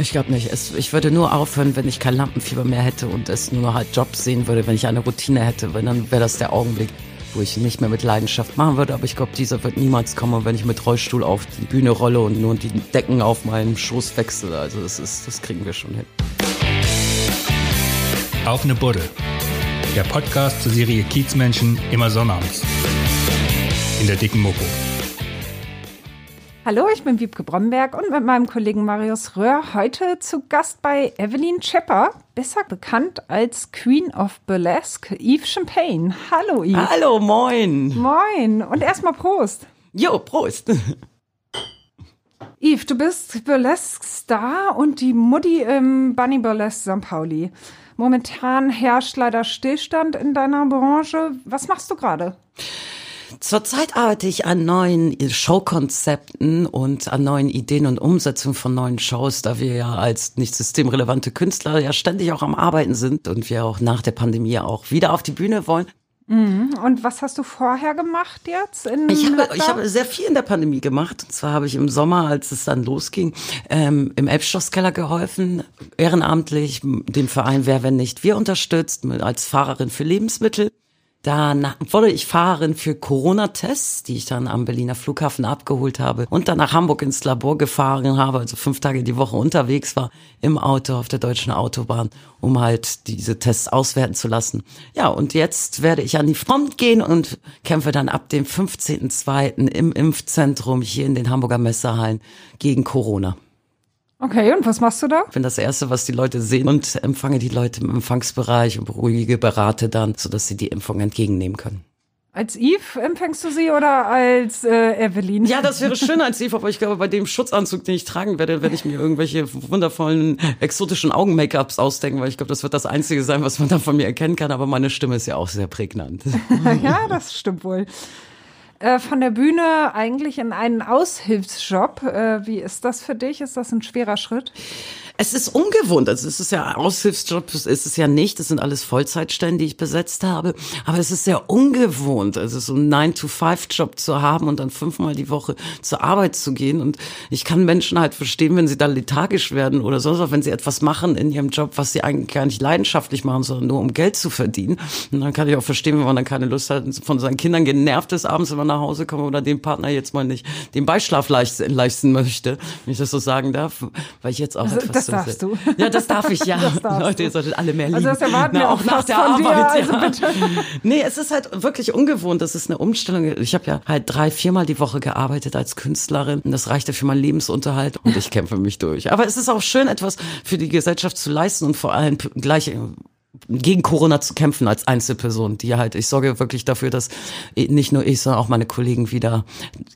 Ich glaube nicht. Es, ich würde nur aufhören, wenn ich kein Lampenfieber mehr hätte und es nur halt Jobs sehen würde, wenn ich eine Routine hätte. Weil dann wäre das der Augenblick, wo ich nicht mehr mit Leidenschaft machen würde. Aber ich glaube, dieser wird niemals kommen, wenn ich mit Rollstuhl auf die Bühne rolle und nur die Decken auf meinem Schoß wechsle. Also das ist, das kriegen wir schon hin. Auf eine Buddel. Der Podcast zur Serie Kiezmenschen immer sonnabends. In der dicken Mopo. Hallo, ich bin Wiebke Bromberg und mit meinem Kollegen Marius Röhr heute zu Gast bei Evelyn Schepper, besser bekannt als Queen of Burlesque, Yves Champagne. Hallo Yves. Hallo, moin. Moin und erstmal Prost. Jo, Prost. Yves, du bist Burlesque-Star und die Mutti im Bunny Burlesque St. Pauli. Momentan herrscht leider Stillstand in deiner Branche. Was machst du gerade? Zurzeit arbeite ich an neuen Showkonzepten und an neuen Ideen und Umsetzungen von neuen Shows, da wir ja als nicht systemrelevante Künstler ja ständig auch am Arbeiten sind und wir auch nach der Pandemie auch wieder auf die Bühne wollen. Mhm. Und was hast du vorher gemacht jetzt? ich, habe, ich habe sehr viel in der Pandemie gemacht. Und zwar habe ich im Sommer, als es dann losging, ähm, im Elbschlosskeller geholfen, ehrenamtlich den Verein Wer, wenn nicht wir unterstützt, als Fahrerin für Lebensmittel. Dann wurde ich Fahrerin für Corona-Tests, die ich dann am Berliner Flughafen abgeholt habe und dann nach Hamburg ins Labor gefahren habe, also fünf Tage die Woche unterwegs war im Auto auf der deutschen Autobahn, um halt diese Tests auswerten zu lassen. Ja, und jetzt werde ich an die Front gehen und kämpfe dann ab dem 15.02. im Impfzentrum hier in den Hamburger Messehallen gegen Corona. Okay, und was machst du da? Ich bin das Erste, was die Leute sehen und empfange die Leute im Empfangsbereich und beruhige, berate dann, sodass sie die Impfung entgegennehmen können. Als Eve empfängst du sie oder als äh, Evelyn? Ja, das wäre schön als Eve, aber ich glaube, bei dem Schutzanzug, den ich tragen werde, werde ich mir irgendwelche wundervollen exotischen Augen-Make-ups ausdenken, weil ich glaube, das wird das Einzige sein, was man dann von mir erkennen kann. Aber meine Stimme ist ja auch sehr prägnant. ja, das stimmt wohl. Äh, von der Bühne eigentlich in einen Aushilfsjob. Äh, wie ist das für dich? Ist das ein schwerer Schritt? Es ist ungewohnt. Also es ist ja Aushilfsjob, ist es ja nicht. Das sind alles Vollzeitstellen, die ich besetzt habe. Aber es ist sehr ungewohnt, also so einen 9-to-5-Job zu haben und dann fünfmal die Woche zur Arbeit zu gehen. Und ich kann Menschen halt verstehen, wenn sie da lethargisch werden oder sonst auch, wenn sie etwas machen in ihrem Job, was sie eigentlich gar nicht leidenschaftlich machen, sondern nur um Geld zu verdienen. Und dann kann ich auch verstehen, wenn man dann keine Lust hat, von seinen Kindern genervt ist, abends, wenn man nach Hause kommt oder dem Partner jetzt mal nicht den Beischlaf leisten möchte, wenn ich das so sagen darf, weil ich jetzt auch also, etwas darfst du. Ja, das darf ich ja. Leute, ihr solltet alle mehr lieben. Also das erwarten Na, wir auch nach der Arbeit. Dir, also ja. Nee, es ist halt wirklich ungewohnt. Das ist eine Umstellung. Ich habe ja halt drei, viermal die Woche gearbeitet als Künstlerin. Und das reichte für meinen Lebensunterhalt und ich kämpfe mich durch. Aber es ist auch schön, etwas für die Gesellschaft zu leisten und vor allem gleich gegen Corona zu kämpfen als Einzelperson, die halt, ich sorge wirklich dafür, dass nicht nur ich, sondern auch meine Kollegen wieder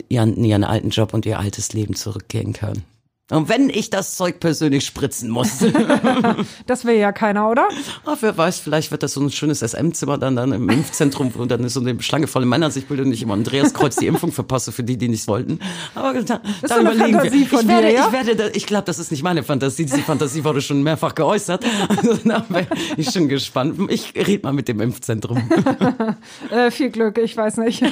ihren, ihren alten Job und ihr altes Leben zurückgehen können. Und wenn ich das Zeug persönlich spritzen muss. das will ja keiner, oder? Ach, wer weiß, vielleicht wird das so ein schönes SM-Zimmer dann, dann im Impfzentrum, wo dann ist so eine Schlange volle Männer sich bildet und ich immer Andreas Kreuz die Impfung verpasse für die, die nicht wollten. Aber da, das da überlegen wir. ich werde, dir, ja? ich werde, ich glaube, das ist nicht meine Fantasie. Diese Fantasie wurde schon mehrfach geäußert. Also, da bin ich schon gespannt. Ich rede mal mit dem Impfzentrum. äh, viel Glück, ich weiß nicht.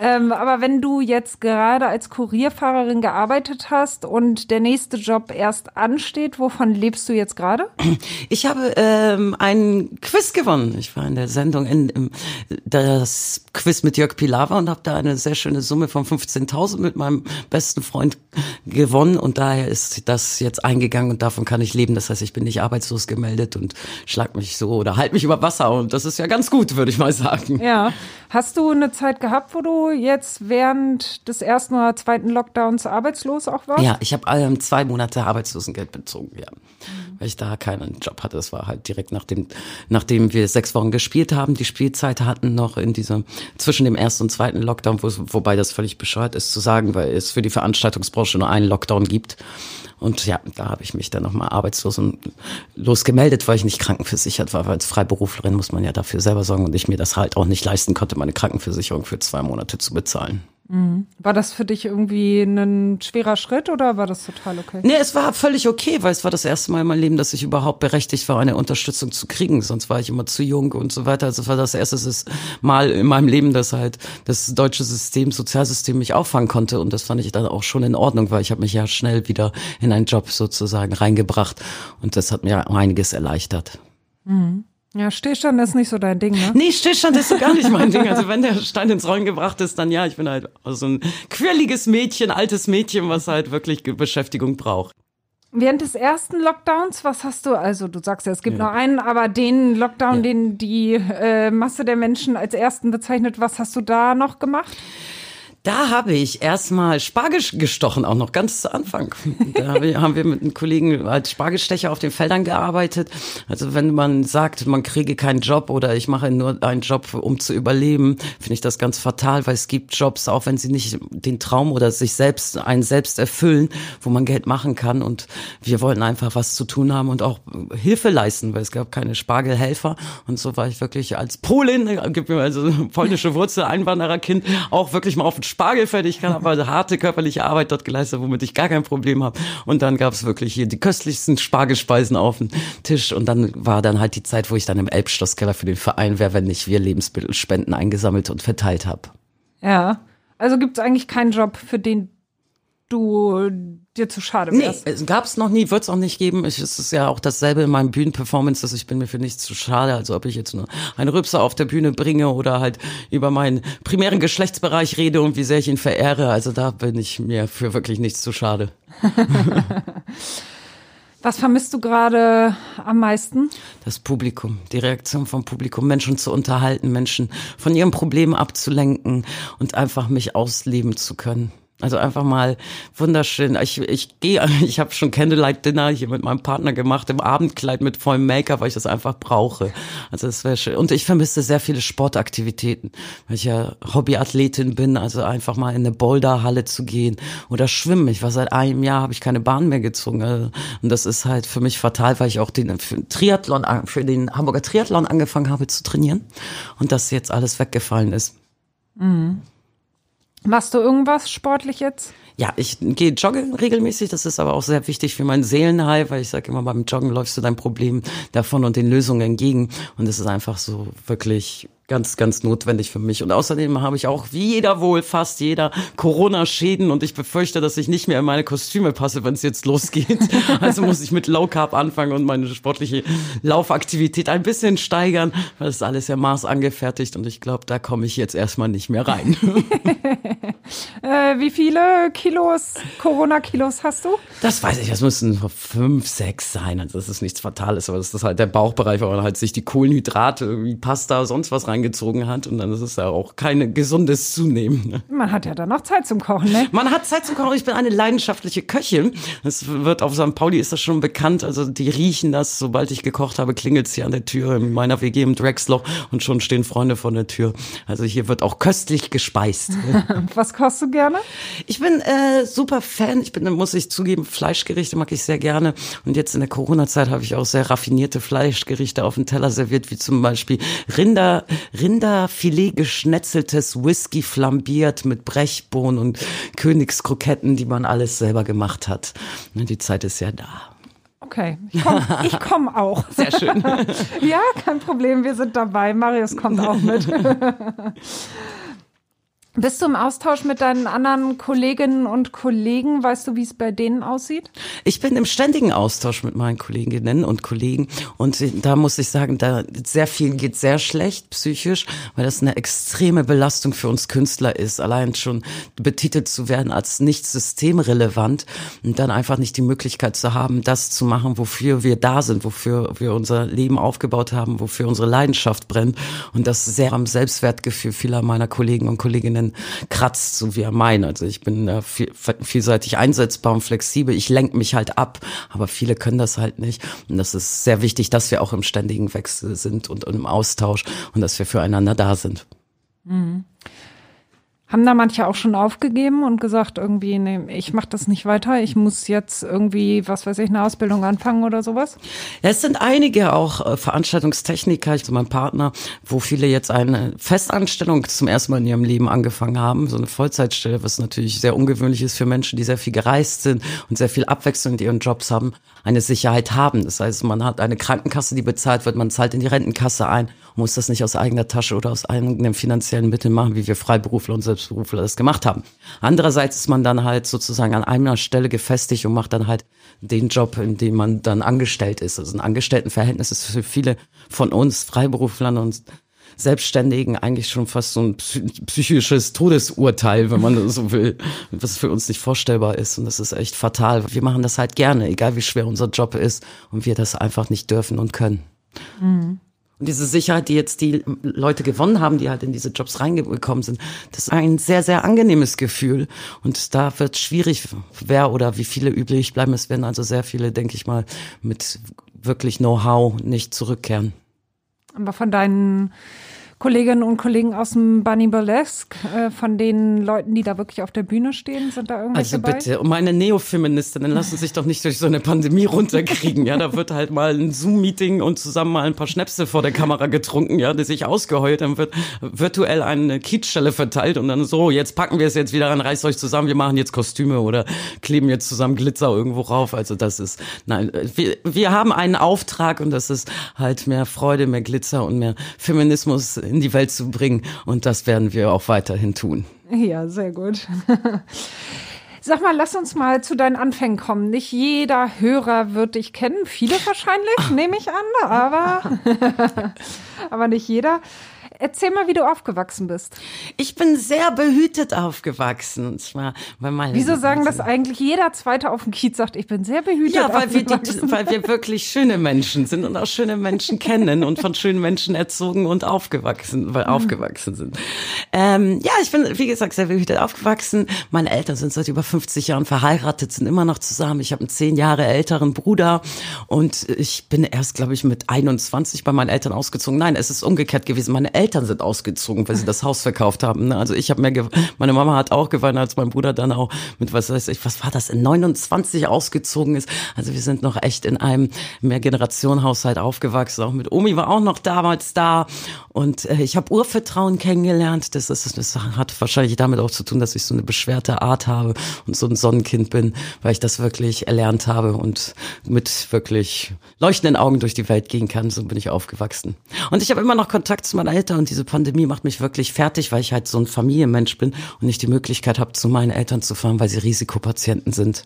Ähm, aber wenn du jetzt gerade als Kurierfahrerin gearbeitet hast und der nächste Job erst ansteht, wovon lebst du jetzt gerade? Ich habe ähm, einen Quiz gewonnen. Ich war in der Sendung in, in das Quiz mit Jörg Pilawa und habe da eine sehr schöne Summe von 15.000 mit meinem besten Freund gewonnen und daher ist das jetzt eingegangen und davon kann ich leben. Das heißt, ich bin nicht arbeitslos gemeldet und schlag mich so oder halt mich über Wasser und das ist ja ganz gut, würde ich mal sagen. Ja. Hast du eine Zeit gehabt, wo du jetzt während des ersten oder zweiten Lockdowns arbeitslos auch warst? Ja, ich habe ähm, zwei Monate Arbeitslosengeld bezogen, ja. Weil ich da keinen Job hatte. Das war halt direkt nachdem, nachdem wir sechs Wochen gespielt haben, die Spielzeit hatten noch in dieser, zwischen dem ersten und zweiten Lockdown, wo, wobei das völlig bescheuert ist zu sagen, weil es für die Veranstaltungsbranche nur einen Lockdown gibt. Und ja, da habe ich mich dann nochmal arbeitslos und losgemeldet, weil ich nicht krankenversichert war, weil als Freiberuflerin muss man ja dafür selber sorgen und ich mir das halt auch nicht leisten konnte, meine Krankenversicherung für zwei Monate zu bezahlen. War das für dich irgendwie ein schwerer Schritt oder war das total okay? Nee, es war völlig okay, weil es war das erste Mal in meinem Leben, dass ich überhaupt berechtigt war, eine Unterstützung zu kriegen. Sonst war ich immer zu jung und so weiter. Also es war das erste Mal in meinem Leben, dass halt das deutsche System, Sozialsystem mich auffangen konnte. Und das fand ich dann auch schon in Ordnung, weil ich habe mich ja schnell wieder in einen Job sozusagen reingebracht. Und das hat mir einiges erleichtert. Mhm. Ja, Stillstand ist nicht so dein Ding, ne? Nee, Stillstand ist so gar nicht mein Ding. Also wenn der Stein ins Rollen gebracht ist, dann ja, ich bin halt so ein quirliges Mädchen, altes Mädchen, was halt wirklich Beschäftigung braucht. Während des ersten Lockdowns, was hast du, also du sagst ja, es gibt ja. nur einen, aber den Lockdown, ja. den die äh, Masse der Menschen als ersten bezeichnet, was hast du da noch gemacht? Da habe ich erstmal Spargel gestochen, auch noch ganz zu Anfang. Da haben wir mit einem Kollegen als Spargelstecher auf den Feldern gearbeitet. Also wenn man sagt, man kriege keinen Job oder ich mache nur einen Job, um zu überleben, finde ich das ganz fatal, weil es gibt Jobs, auch wenn sie nicht den Traum oder sich selbst, einen selbst erfüllen, wo man Geld machen kann. Und wir wollten einfach was zu tun haben und auch Hilfe leisten, weil es gab keine Spargelhelfer. Und so war ich wirklich als Polin, also polnische Wurzel, Einwandererkind, auch wirklich mal auf den Spargelfeld. Ich habe also harte körperliche Arbeit dort geleistet, womit ich gar kein Problem habe. Und dann gab es wirklich hier die köstlichsten Spargelspeisen auf dem Tisch. Und dann war dann halt die Zeit, wo ich dann im Elbschlosskeller für den Verein wäre, wenn nicht wir Lebensmittelspenden eingesammelt und verteilt habe. Ja. Also gibt es eigentlich keinen Job, für den du dir zu schade wärst. Nee, es gab es noch nie, wird es auch nicht geben. Ich, es ist ja auch dasselbe in meinem Bühnenperformance, dass ich bin mir für nichts zu schade. Also ob ich jetzt nur einen Rübser auf der Bühne bringe oder halt über meinen primären Geschlechtsbereich rede und wie sehr ich ihn verehre. Also da bin ich mir für wirklich nichts zu schade. Was vermisst du gerade am meisten? Das Publikum, die Reaktion vom Publikum, Menschen zu unterhalten, Menschen von ihrem Problem abzulenken und einfach mich ausleben zu können. Also einfach mal wunderschön. Ich, ich gehe, ich habe schon Candlelight Dinner hier mit meinem Partner gemacht im Abendkleid mit vollem Make-up, weil ich das einfach brauche. Also das wäre schön. Und ich vermisse sehr viele Sportaktivitäten, weil ich ja Hobbyathletin bin. Also einfach mal in eine Boulderhalle zu gehen oder schwimmen. Ich war seit einem Jahr habe ich keine Bahn mehr gezogen. Und das ist halt für mich fatal, weil ich auch den für Triathlon, für den Hamburger Triathlon angefangen habe zu trainieren und das jetzt alles weggefallen ist. Mhm. Machst du irgendwas sportlich jetzt? Ja, ich gehe joggen regelmäßig. Das ist aber auch sehr wichtig für mein Seelenheil, weil ich sage immer, beim Joggen läufst du dein Problem davon und den Lösungen entgegen. Und es ist einfach so wirklich ganz, ganz notwendig für mich. Und außerdem habe ich auch, wie jeder wohl, fast jeder Corona-Schäden und ich befürchte, dass ich nicht mehr in meine Kostüme passe, wenn es jetzt losgeht. Also muss ich mit Low Carb anfangen und meine sportliche Laufaktivität ein bisschen steigern, weil das ist alles ja maßangefertigt und ich glaube, da komme ich jetzt erstmal nicht mehr rein. äh, wie viele Kilos, Corona-Kilos hast du? Das weiß ich, das müssen fünf, sechs sein. Also das ist nichts Fatales, aber das ist halt der Bauchbereich, wo man halt sich die Kohlenhydrate, wie Pasta, sonst was rein reingezogen hat und dann ist es ja auch kein gesundes Zunehmen. Ne? Man hat ja dann noch Zeit zum Kochen, ne? Man hat Zeit zum Kochen. Ich bin eine leidenschaftliche Köchin. Es wird auf St. Pauli ist das schon bekannt. Also die riechen das. Sobald ich gekocht habe, klingelt es hier an der Tür in meiner WG im Drexloch und schon stehen Freunde vor der Tür. Also hier wird auch köstlich gespeist. Was kochst du gerne? Ich bin äh, super Fan. Ich bin, muss ich zugeben, Fleischgerichte mag ich sehr gerne. Und jetzt in der Corona-Zeit habe ich auch sehr raffinierte Fleischgerichte auf dem Teller serviert, wie zum Beispiel Rinder, Rinderfilet geschnetzeltes Whisky flambiert mit Brechbohnen und Königskroketten, die man alles selber gemacht hat. Die Zeit ist ja da. Okay, ich komme komm auch. Sehr schön. ja, kein Problem, wir sind dabei. Marius kommt auch mit. Bist du im Austausch mit deinen anderen Kolleginnen und Kollegen? Weißt du, wie es bei denen aussieht? Ich bin im ständigen Austausch mit meinen Kolleginnen und Kollegen und da muss ich sagen, da sehr viel geht sehr schlecht psychisch, weil das eine extreme Belastung für uns Künstler ist, allein schon betitelt zu werden als nicht systemrelevant und dann einfach nicht die Möglichkeit zu haben, das zu machen, wofür wir da sind, wofür wir unser Leben aufgebaut haben, wofür unsere Leidenschaft brennt und das sehr am Selbstwertgefühl vieler meiner Kollegen und Kolleginnen Ebenen kratzt, so wie er meint. Also ich bin äh, viel, vielseitig einsetzbar und flexibel. Ich lenke mich halt ab, aber viele können das halt nicht. Und das ist sehr wichtig, dass wir auch im ständigen Wechsel sind und im Austausch und dass wir füreinander da sind. Mhm. Haben da manche auch schon aufgegeben und gesagt, irgendwie, nee, ich mache das nicht weiter, ich muss jetzt irgendwie, was weiß ich, eine Ausbildung anfangen oder sowas? Ja, es sind einige auch äh, Veranstaltungstechniker, ich zu meinem Partner, wo viele jetzt eine Festanstellung zum ersten Mal in ihrem Leben angefangen haben, so eine Vollzeitstelle, was natürlich sehr ungewöhnlich ist für Menschen, die sehr viel gereist sind und sehr viel Abwechslung in ihren Jobs haben, eine Sicherheit haben. Das heißt, man hat eine Krankenkasse, die bezahlt wird, man zahlt in die Rentenkasse ein muss das nicht aus eigener Tasche oder aus eigenen finanziellen Mitteln machen, wie wir Freiberufler und Selbstberufler das gemacht haben. Andererseits ist man dann halt sozusagen an einer Stelle gefestigt und macht dann halt den Job, in dem man dann angestellt ist. Also ein Angestelltenverhältnis ist für viele von uns Freiberuflern und Selbstständigen eigentlich schon fast so ein psychisches Todesurteil, wenn man so will, was für uns nicht vorstellbar ist. Und das ist echt fatal. Wir machen das halt gerne, egal wie schwer unser Job ist und wir das einfach nicht dürfen und können. Mhm. Und diese Sicherheit, die jetzt die Leute gewonnen haben, die halt in diese Jobs reingekommen sind, das ist ein sehr, sehr angenehmes Gefühl. Und da wird schwierig, wer oder wie viele üblich bleiben. Es werden also sehr viele, denke ich mal, mit wirklich Know-how nicht zurückkehren. Aber von deinen Kolleginnen und Kollegen aus dem Bunny Burlesque, äh, von den Leuten, die da wirklich auf der Bühne stehen, sind da irgendwelche Also bitte, dabei? um meine Neofeministinnen lassen sich doch nicht durch so eine Pandemie runterkriegen. Ja, da wird halt mal ein Zoom-Meeting und zusammen mal ein paar Schnäpse vor der Kamera getrunken, ja, die sich ausgeheult, dann wird virtuell eine Kiezstelle verteilt und dann so, jetzt packen wir es jetzt wieder an, reißt euch zusammen, wir machen jetzt Kostüme oder kleben jetzt zusammen Glitzer irgendwo rauf. Also das ist, nein, wir, wir haben einen Auftrag und das ist halt mehr Freude, mehr Glitzer und mehr Feminismus in die Welt zu bringen. Und das werden wir auch weiterhin tun. Ja, sehr gut. Sag mal, lass uns mal zu deinen Anfängen kommen. Nicht jeder Hörer wird dich kennen, viele wahrscheinlich, nehme ich an, aber, aber nicht jeder. Erzähl mal, wie du aufgewachsen bist. Ich bin sehr behütet aufgewachsen. Und zwar bei meinen Wieso sagen das eigentlich jeder Zweite auf dem Kiez sagt, ich bin sehr behütet Ja, weil wir, die, weil wir wirklich schöne Menschen sind und auch schöne Menschen kennen und von schönen Menschen erzogen und aufgewachsen, weil mhm. aufgewachsen sind. Ähm, ja, ich bin, wie gesagt, sehr behütet aufgewachsen. Meine Eltern sind seit über 50 Jahren verheiratet, sind immer noch zusammen. Ich habe einen zehn Jahre älteren Bruder und ich bin erst, glaube ich, mit 21 bei meinen Eltern ausgezogen. Nein, es ist umgekehrt gewesen. Meine Eltern Eltern sind ausgezogen, weil sie das Haus verkauft haben. Ne? Also ich habe mehr, meine Mama hat auch geweint, als mein Bruder dann auch mit was weiß ich, was war das, in 29 ausgezogen ist. Also wir sind noch echt in einem Mehrgenerationenhaushalt aufgewachsen. Auch mit Omi war auch noch damals da und äh, ich habe Urvertrauen kennengelernt. Das ist, das hat wahrscheinlich damit auch zu tun, dass ich so eine beschwerte Art habe und so ein Sonnenkind bin, weil ich das wirklich erlernt habe und mit wirklich leuchtenden Augen durch die Welt gehen kann. So bin ich aufgewachsen. Und ich habe immer noch Kontakt zu meinen Eltern und diese Pandemie macht mich wirklich fertig, weil ich halt so ein Familienmensch bin und nicht die Möglichkeit habe, zu meinen Eltern zu fahren, weil sie Risikopatienten sind.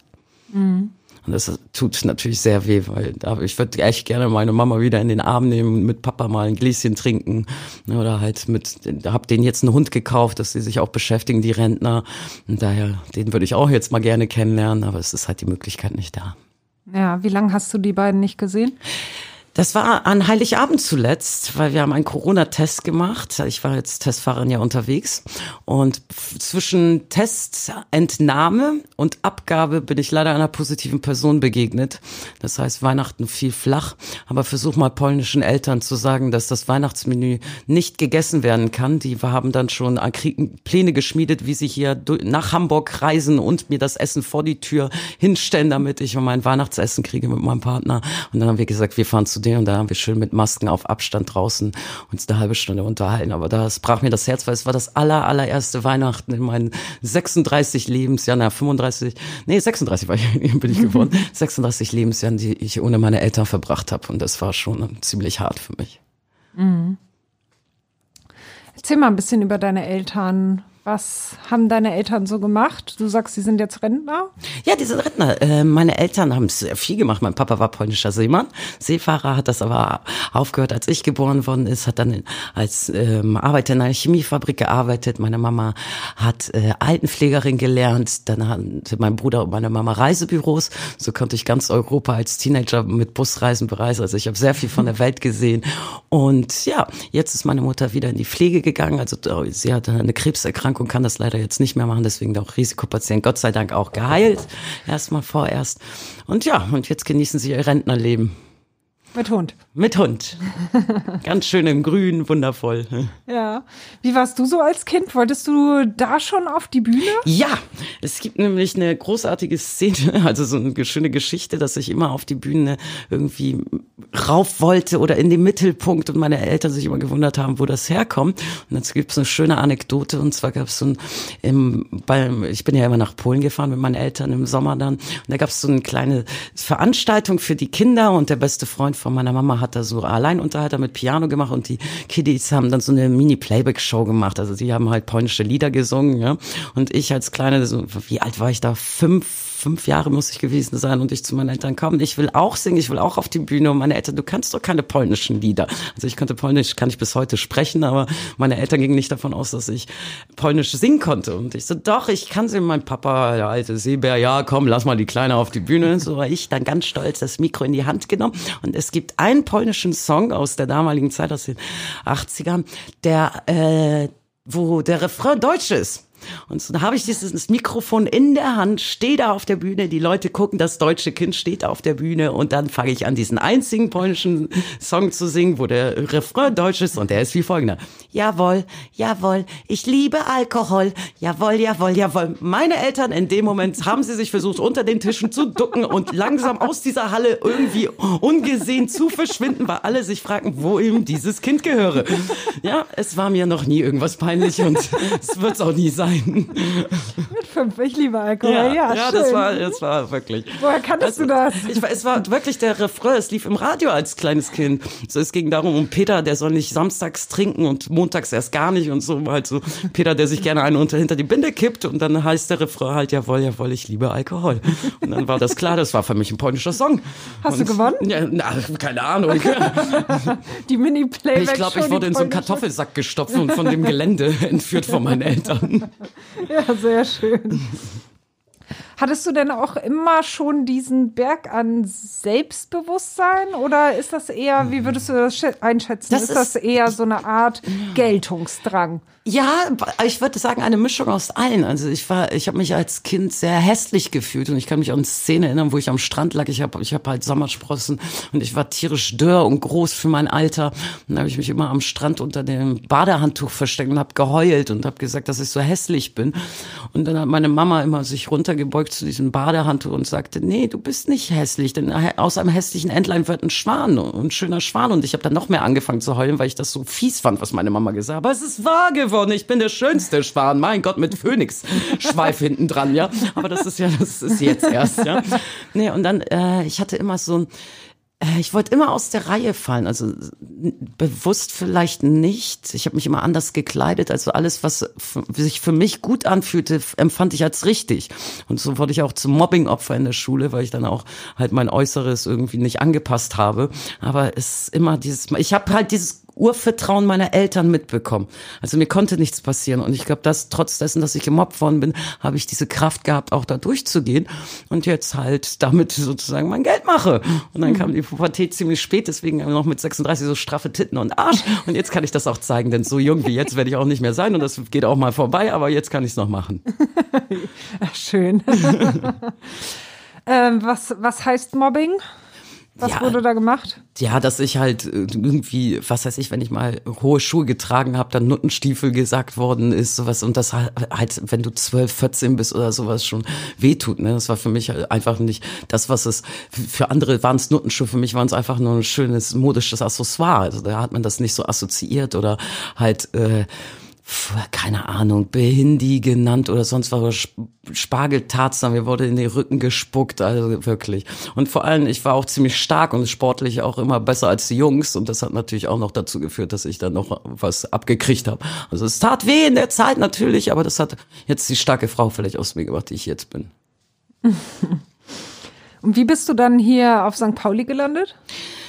Mhm. Und das tut natürlich sehr weh, weil ich würde echt gerne meine Mama wieder in den Arm nehmen und mit Papa mal ein Gläschen trinken. Ne, oder halt mit, hab denen jetzt einen Hund gekauft, dass sie sich auch beschäftigen, die Rentner. Und daher, den würde ich auch jetzt mal gerne kennenlernen, aber es ist halt die Möglichkeit nicht da. Ja, wie lange hast du die beiden nicht gesehen? Das war an Heiligabend zuletzt, weil wir haben einen Corona-Test gemacht. Ich war jetzt Testfahrerin ja unterwegs. Und zwischen Testentnahme und Abgabe bin ich leider einer positiven Person begegnet. Das heißt, Weihnachten fiel flach. Aber versuch mal polnischen Eltern zu sagen, dass das Weihnachtsmenü nicht gegessen werden kann. Die haben dann schon Pläne geschmiedet, wie sie hier nach Hamburg reisen und mir das Essen vor die Tür hinstellen, damit ich mein Weihnachtsessen kriege mit meinem Partner. Und dann haben wir gesagt, wir fahren zu denen und da haben wir schön mit Masken auf Abstand draußen uns eine halbe Stunde unterhalten. Aber das brach mir das Herz, weil es war das aller, allererste Weihnachten in meinen 36 Lebensjahren, na 35, nee 36 war ich, bin ich geworden, 36 Lebensjahren, die ich ohne meine Eltern verbracht habe und das war schon ziemlich hart für mich. Mhm. Erzähl mal ein bisschen über deine Eltern. Was haben deine Eltern so gemacht? Du sagst, sie sind jetzt Rentner? Ja, die sind Rentner. Äh, meine Eltern haben sehr viel gemacht. Mein Papa war polnischer Seemann, Seefahrer, hat das aber aufgehört, als ich geboren worden ist, hat dann als ähm, Arbeiter in einer Chemiefabrik gearbeitet. Meine Mama hat äh, Altenpflegerin gelernt. Dann hatte mein Bruder und meine Mama Reisebüros. So konnte ich ganz Europa als Teenager mit Busreisen bereisen. Also ich habe sehr viel von der Welt gesehen. Und ja, jetzt ist meine Mutter wieder in die Pflege gegangen. Also sie hatte eine Krebserkrankung Erkrankung, kann das leider jetzt nicht mehr machen, deswegen auch Risikopatient, Gott sei Dank auch geheilt, erstmal vorerst. Und ja, und jetzt genießen sie ihr Rentnerleben. Mit Hund. Mit Hund. Ganz schön im Grün, wundervoll. Ja. Wie warst du so als Kind? Wolltest du da schon auf die Bühne? Ja, es gibt nämlich eine großartige Szene, also so eine schöne Geschichte, dass ich immer auf die Bühne irgendwie rauf wollte oder in den Mittelpunkt und meine Eltern sich immer gewundert haben, wo das herkommt. Und jetzt gibt es eine schöne Anekdote und zwar gab es so ein, im, beim, ich bin ja immer nach Polen gefahren mit meinen Eltern im Sommer dann und da gab es so eine kleine Veranstaltung für die Kinder und der beste Freund von meiner Mama hat da so Alleinunterhalter mit Piano gemacht und die Kiddies haben dann so eine Mini-Playback-Show gemacht. Also die haben halt polnische Lieder gesungen, ja. Und ich als kleine, so, wie alt war ich da? Fünf, fünf Jahre muss ich gewesen sein und ich zu meinen Eltern kam, ich will auch singen, ich will auch auf die Bühne und meine Eltern, du kannst doch keine polnischen Lieder. Also ich konnte Polnisch, kann ich bis heute sprechen, aber meine Eltern gingen nicht davon aus, dass ich Polnisch singen konnte. Und ich so, doch, ich kann sie. Mein Papa, der alte Seebär, ja, komm, lass mal die Kleine auf die Bühne. So war ich dann ganz stolz das Mikro in die Hand genommen. Und es gibt einen polnischen Song aus der damaligen Zeit, aus den 80ern, der, äh, wo der Refrain deutsch ist. Und so, da habe ich dieses Mikrofon in der Hand, stehe da auf der Bühne, die Leute gucken, das deutsche Kind steht auf der Bühne und dann fange ich an, diesen einzigen polnischen Song zu singen, wo der Refrain deutsch ist und der ist wie folgender. Jawohl, jawohl, ich liebe Alkohol. Jawohl, jawohl, jawohl. Meine Eltern in dem Moment haben sie sich versucht, unter den Tischen zu ducken und langsam aus dieser Halle irgendwie ungesehen zu verschwinden, weil alle sich fragten, wo ihm dieses Kind gehöre. Ja, es war mir noch nie irgendwas peinlich und es wird es auch nie sein. Mit fünf, ich liebe Alkohol. Ja, ja, ja das war, das war wirklich. Woher kanntest du das? Ich, es war wirklich der Refrain, es lief im Radio als kleines Kind. So, es ging darum, um Peter, der soll nicht samstags trinken und montags erst gar nicht und so, halt so Peter, der sich gerne einen unter, hinter die Binde kippt und dann heißt der Refrain halt, jawohl, jawohl, ich liebe Alkohol. Und dann war das klar, das war für mich ein polnischer Song. Hast und, du gewonnen? Ja, na, keine Ahnung. die Mini-Playback Ich glaube, ich wurde in so einen Kartoffelsack gestopft und von dem Gelände entführt von meinen Eltern. Ja, sehr schön. Hattest du denn auch immer schon diesen Berg an Selbstbewusstsein oder ist das eher, wie würdest du das einschätzen? Das ist, ist das eher so eine Art Geltungsdrang? Ja, ich würde sagen, eine Mischung aus allen. Also ich war, ich habe mich als Kind sehr hässlich gefühlt und ich kann mich an Szene erinnern, wo ich am Strand lag. Ich habe ich hab halt Sommersprossen und ich war tierisch dürr und groß für mein Alter. Und dann habe ich mich immer am Strand unter dem Badehandtuch versteckt und habe geheult und habe gesagt, dass ich so hässlich bin. Und dann hat meine Mama immer sich runtergebeugt zu diesem Badehandtuch und sagte, nee, du bist nicht hässlich, denn aus einem hässlichen Entlein wird ein Schwan, ein schöner Schwan. Und ich habe dann noch mehr angefangen zu heulen, weil ich das so fies fand, was meine Mama gesagt hat. Aber es ist wahr geworden. Ich bin der schönste Schwan. Mein Gott, mit Phönix-Schweif hinten dran, ja. Aber das ist ja, das ist jetzt erst, ja. Nee, und dann, äh, ich hatte immer so ein, ich wollte immer aus der Reihe fallen, also bewusst vielleicht nicht. Ich habe mich immer anders gekleidet, also alles, was sich für mich gut anfühlte, empfand ich als richtig. Und so wurde ich auch zum Mobbing-Opfer in der Schule, weil ich dann auch halt mein Äußeres irgendwie nicht angepasst habe. Aber es ist immer dieses, ich habe halt dieses Urvertrauen meiner Eltern mitbekommen. Also mir konnte nichts passieren. Und ich glaube, dass trotz dessen, dass ich gemobbt worden bin, habe ich diese Kraft gehabt, auch da durchzugehen und jetzt halt damit sozusagen mein Geld mache. Und dann kam die Pubertät ziemlich spät, deswegen noch mit 36 so straffe Titten und Arsch. Und jetzt kann ich das auch zeigen, denn so jung wie jetzt werde ich auch nicht mehr sein und das geht auch mal vorbei, aber jetzt kann ich es noch machen. Ach, schön. ähm, was, was heißt Mobbing? Was ja, wurde da gemacht? Ja, dass ich halt äh, irgendwie, was weiß ich, wenn ich mal hohe Schuhe getragen habe, dann Nuttenstiefel gesagt worden ist, sowas und das halt, wenn du 12, 14 bist oder sowas schon wehtut. Ne? Das war für mich einfach nicht das, was es für andere waren es Nuttenschuhe, für mich waren es einfach nur ein schönes modisches Accessoire. Also da hat man das nicht so assoziiert oder halt äh, keine Ahnung, Behindi genannt oder sonst was, Spargeltarzan, mir wurde in den Rücken gespuckt, also wirklich. Und vor allem, ich war auch ziemlich stark und sportlich auch immer besser als die Jungs und das hat natürlich auch noch dazu geführt, dass ich dann noch was abgekriegt habe. Also es tat weh in der Zeit natürlich, aber das hat jetzt die starke Frau vielleicht aus mir gemacht, die ich jetzt bin. und wie bist du dann hier auf St. Pauli gelandet?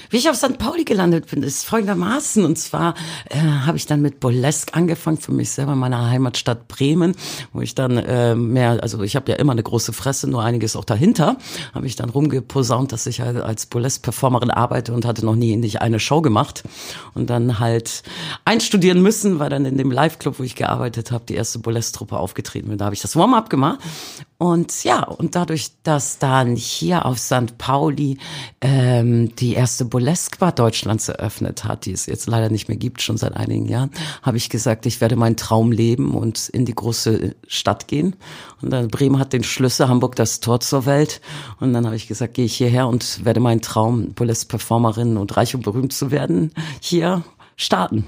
Wie ich auf St. Pauli gelandet bin, ist folgendermaßen. Und zwar äh, habe ich dann mit Burlesque angefangen, für mich selber in meiner Heimatstadt Bremen, wo ich dann äh, mehr, also ich habe ja immer eine große Fresse, nur einiges auch dahinter, habe ich dann rumgeposaunt, dass ich halt als Burlesque-Performerin arbeite und hatte noch nie nicht eine Show gemacht. Und dann halt einstudieren müssen, weil dann in dem Live-Club, wo ich gearbeitet habe, die erste Burlesque-Truppe aufgetreten bin. Da habe ich das Warm-up gemacht Und ja, und dadurch, dass dann hier auf St. Pauli ähm, die erste Burlesque-Bar Deutschlands eröffnet hat, die es jetzt leider nicht mehr gibt, schon seit einigen Jahren, habe ich gesagt, ich werde meinen Traum leben und in die große Stadt gehen. Und dann Bremen hat den Schlüssel, Hamburg das Tor zur Welt. Und dann habe ich gesagt, gehe ich hierher und werde meinen Traum, Burlesque-Performerin und reich und berühmt zu werden, hier starten.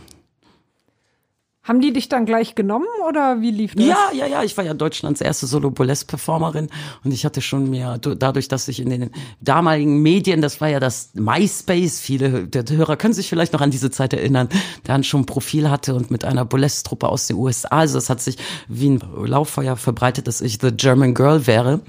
Haben die dich dann gleich genommen oder wie lief das? Ja, ja, ja. Ich war ja Deutschlands erste Solo-Burlesque-Performerin und ich hatte schon mir, dadurch, dass ich in den damaligen Medien, das war ja das MySpace, viele der Hörer können sich vielleicht noch an diese Zeit erinnern, dann schon ein Profil hatte und mit einer Burlesque-Truppe aus den USA, also es hat sich wie ein Lauffeuer verbreitet, dass ich The German Girl wäre.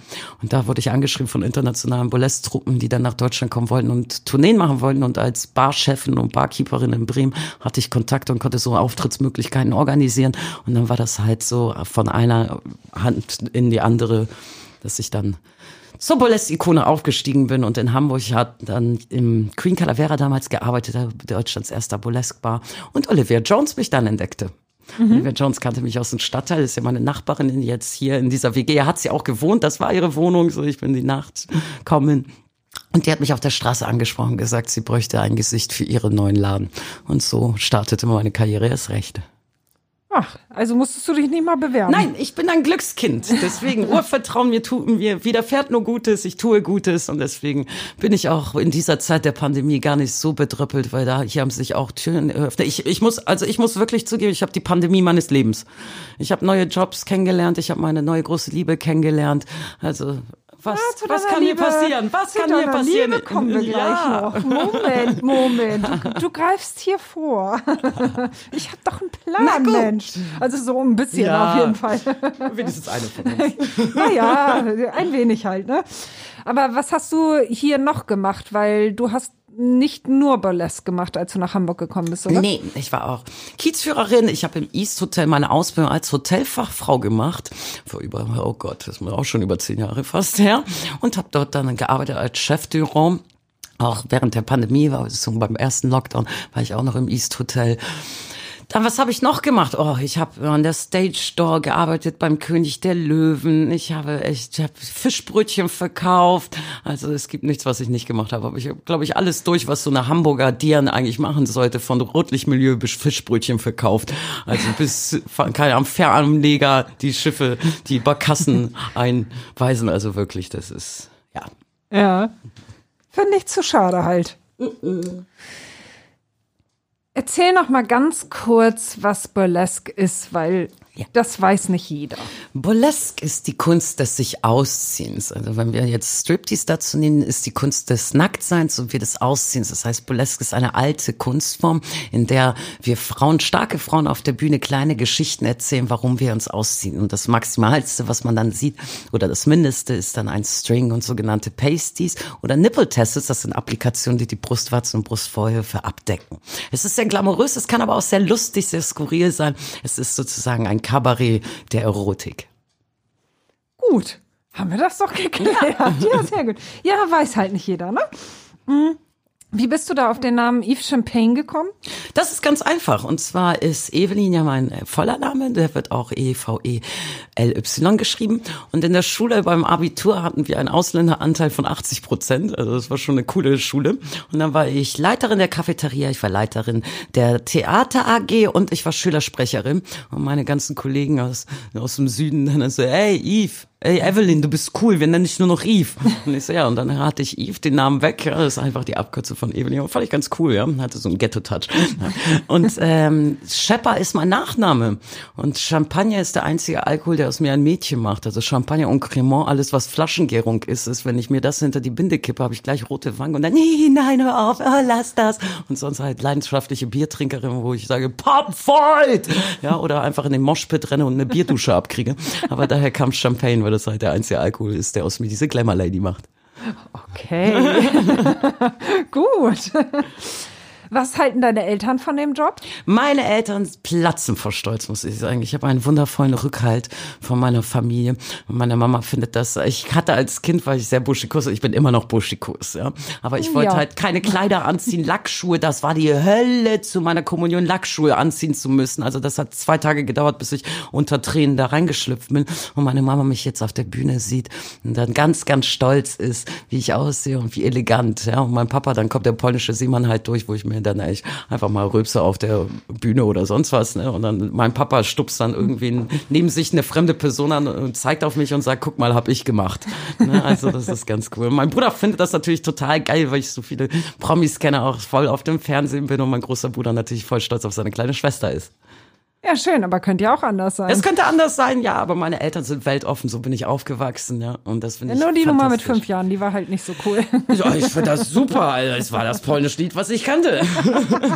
Und da wurde ich angeschrieben von internationalen Burlesque-Truppen, die dann nach Deutschland kommen wollten und Tourneen machen wollten. Und als Barchefin und Barkeeperin in Bremen hatte ich Kontakt und konnte so Auftrittsmöglichkeiten Veranstaltungen organisieren. Und dann war das halt so von einer Hand in die andere, dass ich dann zur Burlesque-Ikone aufgestiegen bin und in Hamburg hat dann im Queen Calavera damals gearbeitet, Deutschlands erster Burlesque-Bar und Olivia Jones mich dann entdeckte. Mhm. Olivia Jones kannte mich aus dem Stadtteil, ist ja meine Nachbarin jetzt hier in dieser WG. Hat sie auch gewohnt, das war ihre Wohnung, so ich bin die Nacht kommen. Und die hat mich auf der Straße angesprochen, gesagt, sie bräuchte ein Gesicht für ihren neuen Laden. Und so startete meine Karriere erst recht. Ach, also musstest du dich nicht mal bewerben? Nein, ich bin ein Glückskind. Deswegen Urvertrauen mir tut mir widerfährt nur Gutes, ich tue Gutes und deswegen bin ich auch in dieser Zeit der Pandemie gar nicht so bedrüppelt, weil da hier haben sich auch Türen eröffnet. Ich, ich muss also ich muss wirklich zugeben, ich habe die Pandemie meines Lebens. Ich habe neue Jobs kennengelernt, ich habe meine neue große Liebe kennengelernt. Also was, ja, was kann Liebe, hier passieren? Was kann hier passieren? Liebe kommen wir ja. gleich noch. Moment, Moment. Du, du greifst hier vor. Ich habe doch einen Plan, Mensch. Also so ein bisschen ja. auf jeden Fall. Wenigstens eine von uns. Naja, ein wenig halt, ne? Aber was hast du hier noch gemacht? Weil du hast nicht nur Burlesque gemacht, als du nach Hamburg gekommen bist, oder? Nee, ich war auch Kiezführerin. Ich habe im East Hotel meine Ausbildung als Hotelfachfrau gemacht. Vor über, oh Gott, das ist auch schon über zehn Jahre fast her. Und habe dort dann gearbeitet als Chef du Raum. Auch während der Pandemie war so beim ersten Lockdown war ich auch noch im East Hotel. Dann, was habe ich noch gemacht? Oh, ich habe an der Stage Store gearbeitet beim König der Löwen. Ich habe echt, ich habe Fischbrötchen verkauft. Also es gibt nichts, was ich nicht gemacht habe. Aber ich habe, glaube ich, alles durch, was so eine Hamburger Dian eigentlich machen sollte. Von Rotlichtmilieu bis Fischbrötchen verkauft. Also bis, keine Ahnung, Fähranleger, die Schiffe, die Barkassen einweisen. Also wirklich, das ist, ja. Ja. Finde ich zu schade halt. Mm -mm. Erzähl noch mal ganz kurz, was Burlesque ist, weil ja. Das weiß nicht jeder. Burlesque ist die Kunst des sich Ausziehens. Also wenn wir jetzt Striptease dazu nehmen, ist die Kunst des Nacktseins und wir des Ausziehens. Das heißt, Burlesque ist eine alte Kunstform, in der wir Frauen, starke Frauen auf der Bühne kleine Geschichten erzählen, warum wir uns ausziehen. Und das Maximalste, was man dann sieht, oder das Mindeste, ist dann ein String und sogenannte Pasties oder Nipple-Tests. Das sind Applikationen, die die Brustwarzen und Brustvorhöfe abdecken. Es ist sehr glamourös, es kann aber auch sehr lustig, sehr skurril sein. Es ist sozusagen ein Kabarett der Erotik. Gut, haben wir das doch geklärt. Ja, ja sehr gut. Ja, weiß halt nicht jeder, ne? Mhm. Wie bist du da auf den Namen Yves Champagne gekommen? Das ist ganz einfach. Und zwar ist Evelyn ja mein äh, voller Name. Der wird auch E-V-E-L-Y geschrieben. Und in der Schule beim Abitur hatten wir einen Ausländeranteil von 80 Prozent. Also das war schon eine coole Schule. Und dann war ich Leiterin der Cafeteria, ich war Leiterin der Theater AG und ich war Schülersprecherin. Und meine ganzen Kollegen aus, aus dem Süden dann so, hey Yves, ey Evelyn, du bist cool, wir nennen dich nur noch Eve. Und ich so, ja, und dann hatte ich Eve den Namen weg, ja, das ist einfach die Abkürzung von Evelyn. Fand ich ganz cool, ja, hatte so einen Ghetto-Touch. Und ähm, Shepard ist mein Nachname und Champagner ist der einzige Alkohol, der aus mir ein Mädchen macht. Also Champagner und Cremant, alles was Flaschengärung ist, ist, wenn ich mir das hinter die Binde kippe, habe ich gleich rote Wangen und dann, nee, nein, hör auf, oh, lass das. Und sonst halt leidenschaftliche Biertrinkerin, wo ich sage, Pop! Ja, oder einfach in den Moshpit renne und eine Bierdusche abkriege. Aber daher kam Champagne, weil das halt der einzige Alkohol ist, der aus mir diese Glamour Lady macht. Okay. Gut. Was halten deine Eltern von dem Job? Meine Eltern platzen vor Stolz, muss ich sagen. Ich habe einen wundervollen Rückhalt von meiner Familie. Und meine Mama findet das, ich hatte als Kind, war ich sehr buschikos, ich bin immer noch buschikos, ja. Aber ich wollte Ja. halt keine Kleider anziehen, Lackschuhe, das war die Hölle, zu meiner Kommunion Lackschuhe anziehen zu müssen. Also das hat zwei Tage gedauert, bis ich unter Tränen da reingeschlüpft bin. Und meine Mama mich jetzt auf der Bühne sieht und dann ganz, ganz stolz ist, wie ich aussehe und wie elegant, ja. Und mein Papa, dann kommt der polnische Seemann halt durch, wo ich mir dann echt einfach mal rülpse auf der Bühne oder sonst was, ne. Und dann mein Papa stupst dann irgendwie neben sich eine fremde Person an und zeigt auf mich und sagt, guck mal, hab ich gemacht. Ne? Also das ist ganz cool. Mein Bruder findet das natürlich total geil, weil ich so viele Promis kenne, auch voll auf dem Fernsehen bin und mein großer Bruder natürlich voll stolz auf seine kleine Schwester ist. Ja, schön, aber könnte ja auch anders sein. Es könnte anders sein, ja, aber meine Eltern sind weltoffen, so bin ich aufgewachsen, ja. Und das finde ich Nur die Nummer mit fünf Jahren, die war halt nicht so cool. Ja, ich finde das super, Alter. Es war das polnische Lied, was ich kannte.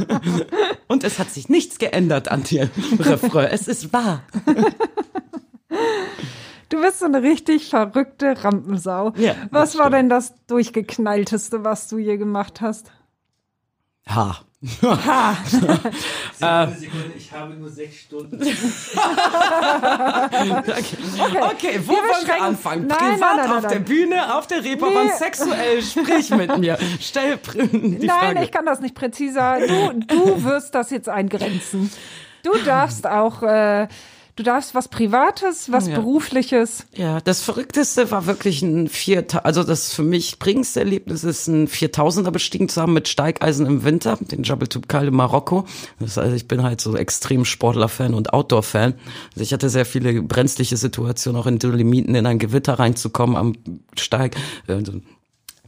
Und es hat sich nichts geändert an dem Refrain. Es ist wahr. Du bist so eine richtig verrückte Rampensau. Ja, was war stimmt. denn das durchgeknallteste, was du je gemacht hast? Ha. Sekunde, Sekunde, ich habe nur sechs Stunden. Okay, wo Wir wollen wir anfangen? Nein, Privat nein, nein, auf der. Bühne, auf der Reeperbahn, Nee. sexuell, sprich mit mir. Stell die Nein, Frage. ich kann das nicht präziser. Du, du wirst das jetzt eingrenzen. Du darfst auch, äh, du darfst was Privates, was Ja. Berufliches. Ja, das Verrückteste war wirklich ein Vierta also das für mich prägendste Erlebnis ist ein 4000er bestiegen zu haben mit Steigeisen im Winter, den Jabal Tubkal in Marokko. Das heißt, ich bin halt so extrem Sportler-Fan und Outdoor-Fan. Also ich hatte sehr viele brenzliche Situationen, auch in Dolomiten in ein Gewitter reinzukommen am Steig. Äh,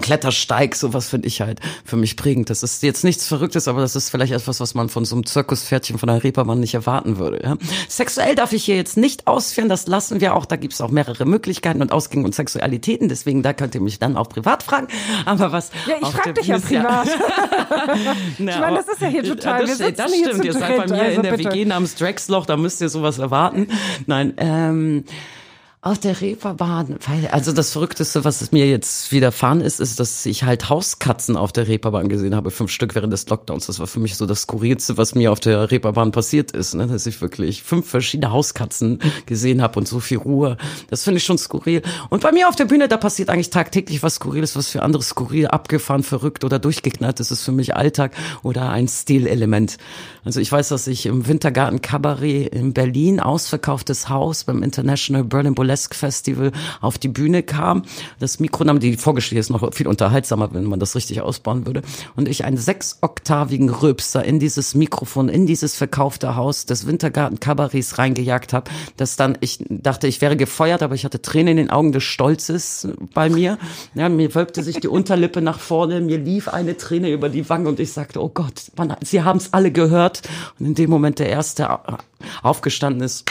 Klettersteig, sowas finde ich halt für mich prägend. Das ist jetzt nichts Verrücktes, aber das ist vielleicht etwas, was man von so einem Zirkuspferdchen von der Reeperbahn nicht erwarten würde. Ja? Sexuell darf ich hier jetzt nicht ausführen, das lassen wir auch. Da gibt es auch mehrere Möglichkeiten und Ausgänge und Sexualitäten. Deswegen, da könnt ihr mich dann auch privat fragen. Aber was Ja, ich frage dich ja privat. Na, Ich meine, das ist ja hier total- Das, wir das hier stimmt. zu Ihr seid bei mir also in der bitte. WG namens Drexloch, da müsst ihr sowas erwarten. Nein, ähm, auf der Reeperbahn, also das Verrückteste, was mir jetzt widerfahren ist, ist, dass ich halt Hauskatzen auf der Reeperbahn gesehen habe, fünf Stück während des Lockdowns. Das war für mich so das Skurrilste, was mir auf der Reeperbahn passiert ist, ne? dass ich wirklich fünf verschiedene Hauskatzen gesehen habe und so viel Ruhe. Das finde ich schon skurril. Und bei mir auf der Bühne, da passiert eigentlich tagtäglich was Skurriles, was für andere skurril, abgefahren, verrückt oder durchgeknallt ist. Das ist für mich Alltag oder ein Stilelement. Also ich weiß, dass ich im Wintergarten Cabaret in Berlin, ausverkauftes Haus beim International Berlin Burlesque Festival auf die Bühne kam. Das Mikro nahm, die Vorgeschichte ist noch viel unterhaltsamer, wenn man das richtig ausbauen würde. Und ich einen sechsoktavigen Rülpser in dieses Mikrofon, in dieses verkaufte Haus des Wintergarten Cabarets reingejagt habe, dass dann, ich dachte, ich wäre gefeuert, aber ich hatte Tränen in den Augen des Stolzes bei mir. Ja, mir wölbte sich die Unterlippe nach vorne, mir lief eine Träne über die Wange und ich sagte, oh Gott, man, sie haben es alle gehört. Und in dem Moment der erste au- aufgestanden ist,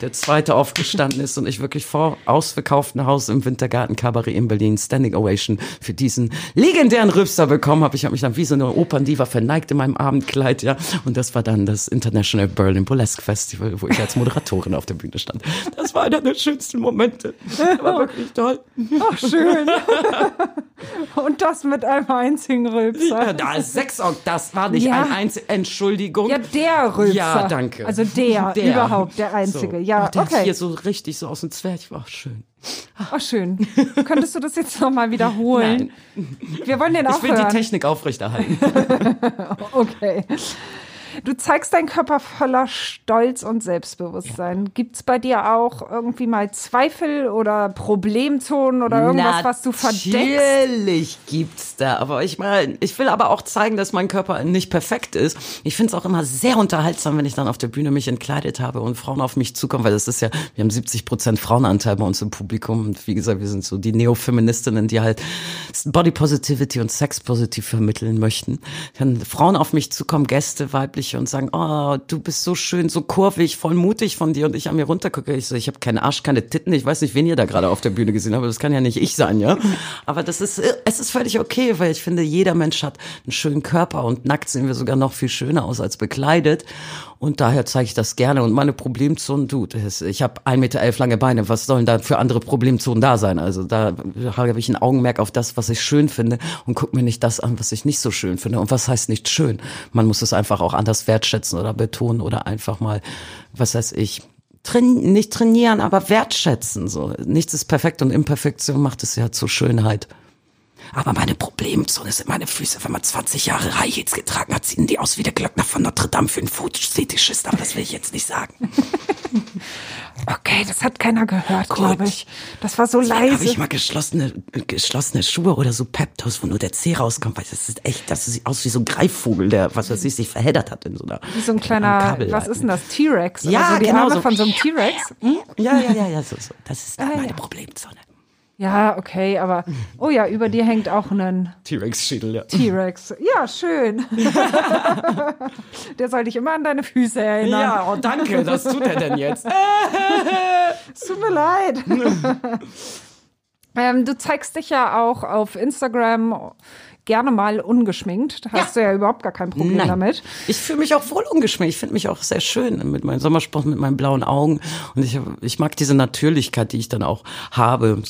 der zweite aufgestanden ist und ich wirklich vor ausverkauften Haus im Wintergarten Cabaret in Berlin Standing Ovation für diesen legendären Rübster bekommen habe. Ich habe mich dann wie so eine Operndiva verneigt in meinem Abendkleid, ja. Und das war dann das International Berlin Burlesque Festival, wo ich als Moderatorin auf der Bühne stand. Das war einer der schönsten Momente. Das war wirklich toll. Ach, schön. Und das mit einem einzigen Rülpser. Ja, da ist sechs das war nicht Ja. ein einziger, Entschuldigung. Ja, der Rülpser. Ja, danke. Also der, überhaupt, der einzige. So. Ja, der okay. Hier so richtig so aus dem Zwerch war schön. Ach, schön. Könntest du das jetzt nochmal wiederholen? Wir wollen den auch Ich will hören. die Technik aufrechterhalten. Okay. Du zeigst deinen Körper voller Stolz und Selbstbewusstsein. Gibt's bei dir auch irgendwie mal Zweifel oder Problemzonen oder irgendwas, was du verdeckst? Natürlich gibt's da, aber ich meine, ich will aber auch zeigen, dass mein Körper nicht perfekt ist. Ich finde es auch immer sehr unterhaltsam, wenn ich dann auf der Bühne mich entkleidet habe und Frauen auf mich zukommen, weil das ist ja, wir haben 70 Prozent Frauenanteil bei uns im Publikum und wie gesagt, wir sind so die Neofeministinnen, die halt Body Positivity und Sex Positive vermitteln möchten. Wenn Frauen auf mich zukommen, Gäste, weibliche Jugendliche und sagen, oh, du bist so schön, so kurvig, voll mutig von dir und ich an mir runtergucke. Ich so, ich habe keinen Arsch, keine Titten, ich weiß nicht, wen ihr da gerade auf der Bühne gesehen habt, das kann ja nicht ich sein, ja. Aber das ist, es ist völlig okay, weil ich finde, jeder Mensch hat einen schönen Körper und nackt sehen wir sogar noch viel schöner aus als bekleidet. Und daher zeige ich das gerne. Und meine Problemzonen, du, das, ich habe ein Meter elf lange Beine. Was sollen da für andere Problemzonen da sein? Also da habe ich ein Augenmerk auf das, was ich schön finde und guck mir nicht das an, was ich nicht so schön finde. Und was heißt nicht schön? Man muss es einfach auch anders wertschätzen oder betonen oder einfach mal, was weiß ich, train nicht trainieren, aber wertschätzen. So nichts ist perfekt und Imperfektion macht es ja zur Schönheit. Aber meine Problemzone sind meine Füße. Wenn man 20 Jahre High Heels getragen hat, sehen die aus wie der Glöckner von Notre Dame für einen Fetischist. Aber das will ich jetzt nicht sagen. Okay, das hat keiner gehört, glaube ich. Das war so leise. Habe ich mal geschlossene, geschlossene Schuhe oder so Peptos, wo nur der Zeh rauskommt, weil das ist echt, das sieht aus wie so ein Greifvogel, der, was weiß ich, sich verheddert hat in so einer. Wie so ein kleiner, was ist denn das? T-Rex? Ja, so die genau. Arme So. von so einem T-Rex? Ja, ja, ja, ja, so, so. Das ist Ah, meine ja. Problemzone. Ja, okay, aber, oh ja, über dir hängt auch ein T-Rex-Schädel, ja. T-Rex. Ja, schön. Der soll dich immer an deine Füße erinnern. Ja, oh danke, das tut er denn jetzt. Es tut mir leid. ähm, du zeigst dich ja auch auf Instagram gerne mal ungeschminkt. Da hast du ja überhaupt gar kein Problem Nein. damit. Ich fühle mich auch wohl ungeschminkt. Ich finde mich auch sehr schön mit meinem Sommersport, mit meinen blauen Augen. Und ich, ich mag diese Natürlichkeit, die ich dann auch habe.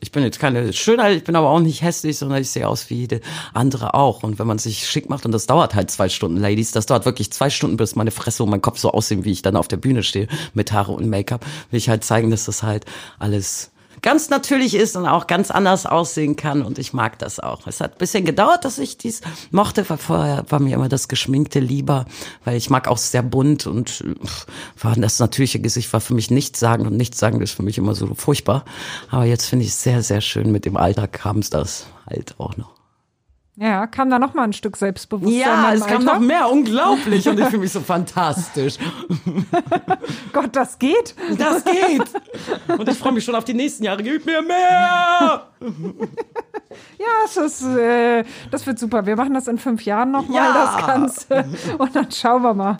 Ich bin jetzt keine Schönheit, ich bin aber auch nicht hässlich, sondern ich sehe aus wie jede andere auch. Und wenn man sich schick macht, und das dauert halt zwei Stunden, Ladies, das dauert wirklich zwei Stunden, bis meine Fresse und mein Kopf so aussehen, wie ich dann auf der Bühne stehe, mit Haare und Make-up, will ich halt zeigen, dass das halt alles ganz natürlich ist und auch ganz anders aussehen kann und ich mag das auch. Es hat ein bisschen gedauert, dass ich dies mochte, weil vorher war mir immer das Geschminkte lieber, weil ich mag auch sehr bunt und war das natürliche Gesicht war für mich nichts sagen und nichts sagen ist für mich immer so furchtbar. Aber jetzt finde ich es sehr, sehr schön mit dem Alter kam es das halt auch noch. Ja, kam da noch mal ein Stück Selbstbewusstsein Ja, es kam noch mehr, unglaublich und ich fühle mich so fantastisch. Gott, das geht. Das geht. Und ich freue mich schon auf die nächsten Jahre. Gib mir mehr! Ja, es ist, äh, das wird super. Wir machen das in fünf Jahren nochmal, Ja. das Ganze. Und dann schauen wir mal.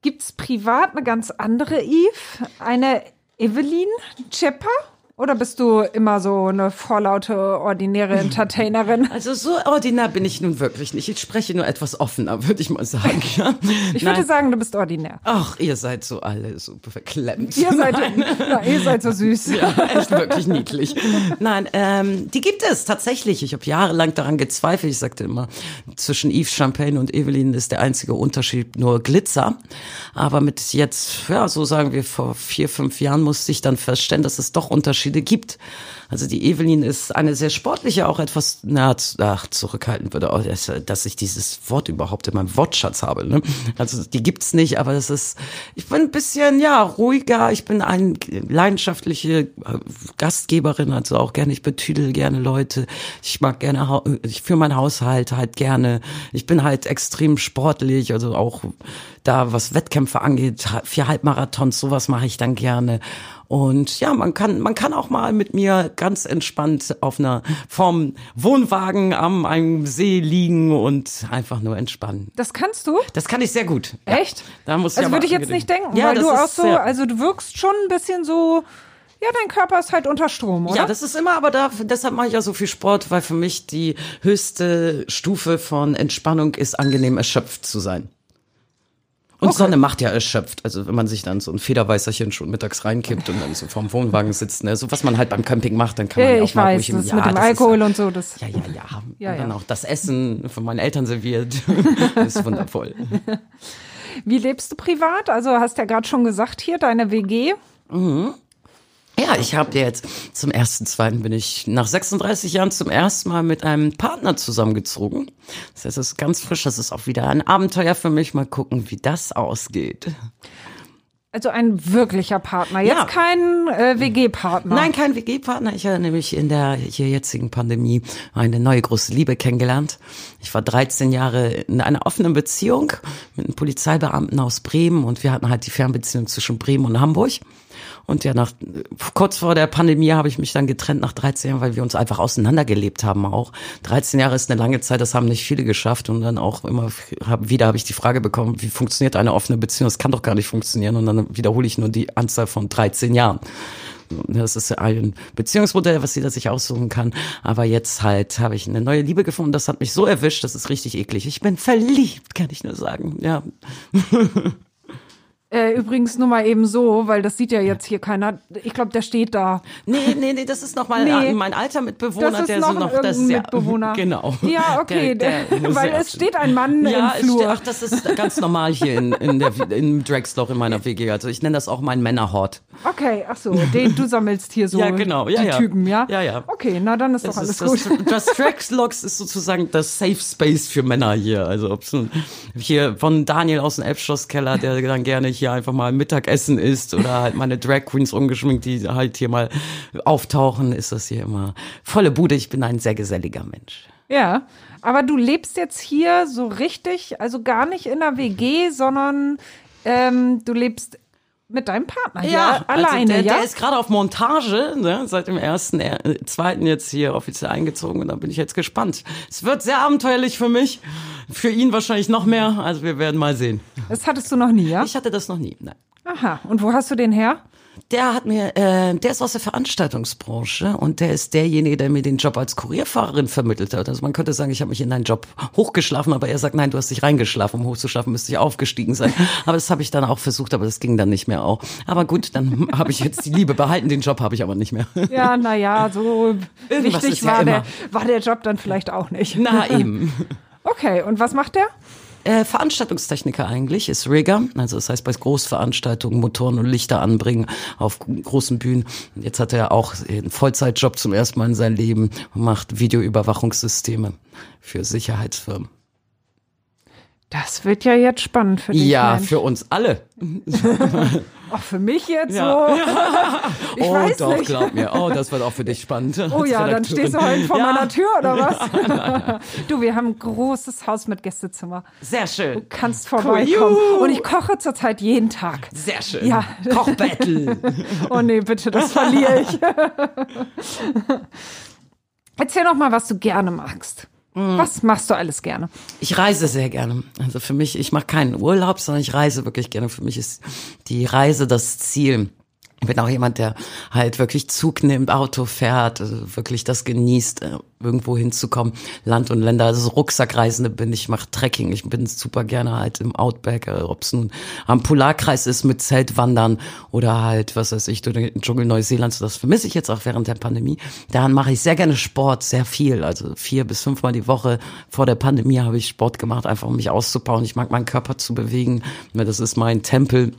Gibt's privat eine ganz andere Eve? Eine Evelyn Chepper? Oder bist du immer so eine vorlaute, ordinäre Entertainerin? Also so ordinär bin ich nun wirklich nicht. Ich spreche nur etwas offener, würde ich mal sagen. Ja? Ich würde Nein. sagen, du bist ordinär. Ach, ihr seid so alle so verklemmt. Ihr seid, na, ihr seid so süß. Ja, echt wirklich niedlich. Nein, ähm, die gibt es tatsächlich. Ich habe jahrelang daran gezweifelt. Ich sagte immer, zwischen Yves Champagne und Evelyn ist der einzige Unterschied nur Glitzer. Aber mit jetzt, ja, so sagen wir, vor vier, fünf Jahren musste ich dann feststellen, dass es doch Unterschiede gibt. Also die Evelyn ist eine sehr sportliche, auch etwas, na, ach, zurückhaltend würde dass- ich dieses Wort überhaupt in meinem Wortschatz habe. Ne? Also die gibt's nicht, aber das ist, ich bin ein bisschen, ja, ruhiger. Ich bin eine leidenschaftliche äh, Gastgeberin, also auch gerne, ich betüdel gerne Leute. Ich mag gerne, ich führe meinen Haushalt halt gerne. Ich bin halt extrem sportlich, also auch da, was Wettkämpfe angeht, vier Halbmarathons, sowas mache ich dann gerne. Und ja, man kann, man kann auch mal mit mir ganz entspannt auf einer vom Wohnwagen am einem See liegen und einfach nur entspannen. Das kannst du? Das kann ich sehr gut. Ja. Echt? Da muss ich also aber würde ich jetzt nicht denken, Ja, weil das du auch so, also du wirkst schon ein bisschen so, ja, dein Körper ist halt unter Strom, oder? Ja, das ist immer, aber da, deshalb mache ich ja so viel Sport, weil für mich die höchste Stufe von Entspannung ist, angenehm erschöpft zu sein. Und Sonne macht ja erschöpft. Also wenn man sich dann so ein Federweißerchen schon mittags reinkippt und dann so vorm Wohnwagen sitzt, ne, so was man halt beim Camping macht, dann kann man Ja, ja auch ich mal weiß, ruhig im- das ja, mit dem Alkohol ist, und so, das. ja, ja, ja. Ja, und dann ja. auch das Essen von meinen Eltern serviert. ist wundervoll. Wie lebst du privat? Also hast ja gerade schon gesagt hier, deine WG. Ja, ich habe jetzt zum ersten, zweiten bin ich nach 36 Jahren zum ersten Mal mit einem Partner zusammengezogen. Das heißt, es ist ganz frisch, das ist auch wieder ein Abenteuer für mich. Mal gucken, wie das ausgeht. Also ein wirklicher Partner, jetzt Ja. kein äh, WG-Partner. Nein, kein WG-Partner. Ich habe nämlich in der hier jetzigen Pandemie eine neue große Liebe kennengelernt. Ich war 13 Jahre in einer offenen Beziehung mit einem Polizeibeamten aus Bremen und wir hatten halt die Fernbeziehung zwischen Bremen und Hamburg. Und ja, nach kurz vor der Pandemie habe ich mich dann getrennt nach 13 Jahren, weil wir uns einfach auseinandergelebt haben auch. 13 Jahre ist eine lange Zeit, das haben nicht viele geschafft. Und dann auch immer hab, wieder habe ich die Frage bekommen, wie funktioniert eine offene Beziehung? Das kann doch gar nicht funktionieren. Und dann wiederhole ich nur die Anzahl von 13 Jahren. Das ist ein Beziehungsmodell, was jeder sich aussuchen kann. Aber jetzt halt habe ich eine neue Liebe gefunden. Das hat mich so erwischt, das ist richtig eklig. Ich bin verliebt, kann ich nur sagen. Ja. Äh, übrigens nur mal eben so, weil das sieht ja jetzt hier keiner. Ich glaube, der steht da. Nee, nee, nee, das ist noch mal nee, mein alter Mitbewohner, das ist der noch so noch das sehr, Mitbewohner. Genau. Ja, okay, der, der, weil es steht ein Mann ja, im Flur. Ach, das ist ganz normal hier in, in der in Dragsloch in meiner WG. Also ich nenne das auch mein Männerhort. Okay, ach so, den du sammelst hier so ja, genau. ja, die ja. Typen, ja? Ja, ja. Okay, na dann ist das doch alles ist, gut. Das, das Dragslochs ist sozusagen das Safe Space für Männer hier. Also nun hier von Daniel aus dem Elbschlosskeller, der dann gerne hier einfach mal Mittagessen isst oder halt meine Drag Queens ungeschminkt, die halt hier mal auftauchen, ist das hier immer volle Bude. Ich bin ein sehr geselliger Mensch. Ja, aber du lebst jetzt hier so richtig, also gar nicht in der WG, sondern ähm, du lebst mit deinem Partner, ja, also alleine, der, ja? der ist gerade auf Montage, ne, seit dem ersten, äh, zweiten jetzt hier offiziell eingezogen und da bin ich jetzt gespannt. Es wird sehr abenteuerlich für mich, für ihn wahrscheinlich noch mehr, also wir werden mal sehen. Das hattest du noch nie, ja? Ich hatte das noch nie, nein. Aha, und wo hast du den her? Der hat mir, äh, der ist aus der Veranstaltungsbranche und der ist derjenige, der mir den Job als Kurierfahrerin vermittelt hat. Also man könnte sagen, ich habe mich in einen Job hochgeschlafen, aber er sagt, nein, du hast dich reingeschlafen. Um hochzuschlafen, müsste ich aufgestiegen sein. Aber das habe ich dann auch versucht, aber das ging dann nicht mehr auch. Aber gut, dann habe ich jetzt die Liebe behalten, den Job habe ich aber nicht mehr. Ja, naja, so Irgendwas wichtig ja war, immer. der, war der Job dann vielleicht auch nicht. Na eben. Okay, und was macht der? Äh, Veranstaltungstechniker eigentlich, ist Rigger. Also das heißt bei Großveranstaltungen Motoren und Lichter anbringen auf großen Bühnen. Jetzt hat er auch einen Vollzeitjob zum ersten Mal in seinem Leben und macht Videoüberwachungssysteme für Sicherheitsfirmen. Das wird ja jetzt spannend für dich. Ja, Mensch. für uns alle. Auch für mich jetzt Ja. so. Ich oh, weiß doch, nicht. glaub mir. Oh, das wird auch für dich spannend. Oh ja, dann stehst du heute vor ja, meiner Tür oder was? du, wir haben ein großes Haus mit Gästezimmer. Sehr schön. Kannst vorbeikommen. Juhu. Und ich koche zurzeit jeden Tag. Sehr schön. Ja. Kochbattle. Oh nee, bitte, das verliere ich. Erzähl doch mal, was du gerne magst. Hm. Was machst du alles gerne? Ich reise sehr gerne. Also für mich, ich mache keinen Urlaub, sondern ich reise wirklich gerne. Für mich ist die Reise das Ziel. Ich bin auch jemand, der halt wirklich Zug nimmt, Auto fährt, also wirklich das genießt, äh, irgendwo hinzukommen, Land und Länder. Also so Rucksackreisende bin ich, mache Trekking. Ich bin super gerne halt im Outback, ob es nun am Polarkreis ist mit Zeltwandern oder halt, was weiß ich, durch den Dschungel Neuseelands. Das vermisse ich jetzt auch während der Pandemie. Daran mache ich sehr gerne Sport, sehr viel. Also vier bis fünfmal die Woche. Vor der Pandemie habe ich Sport gemacht, einfach um mich auszubauen. Ich mag meinen Körper zu bewegen. Das ist mein Tempel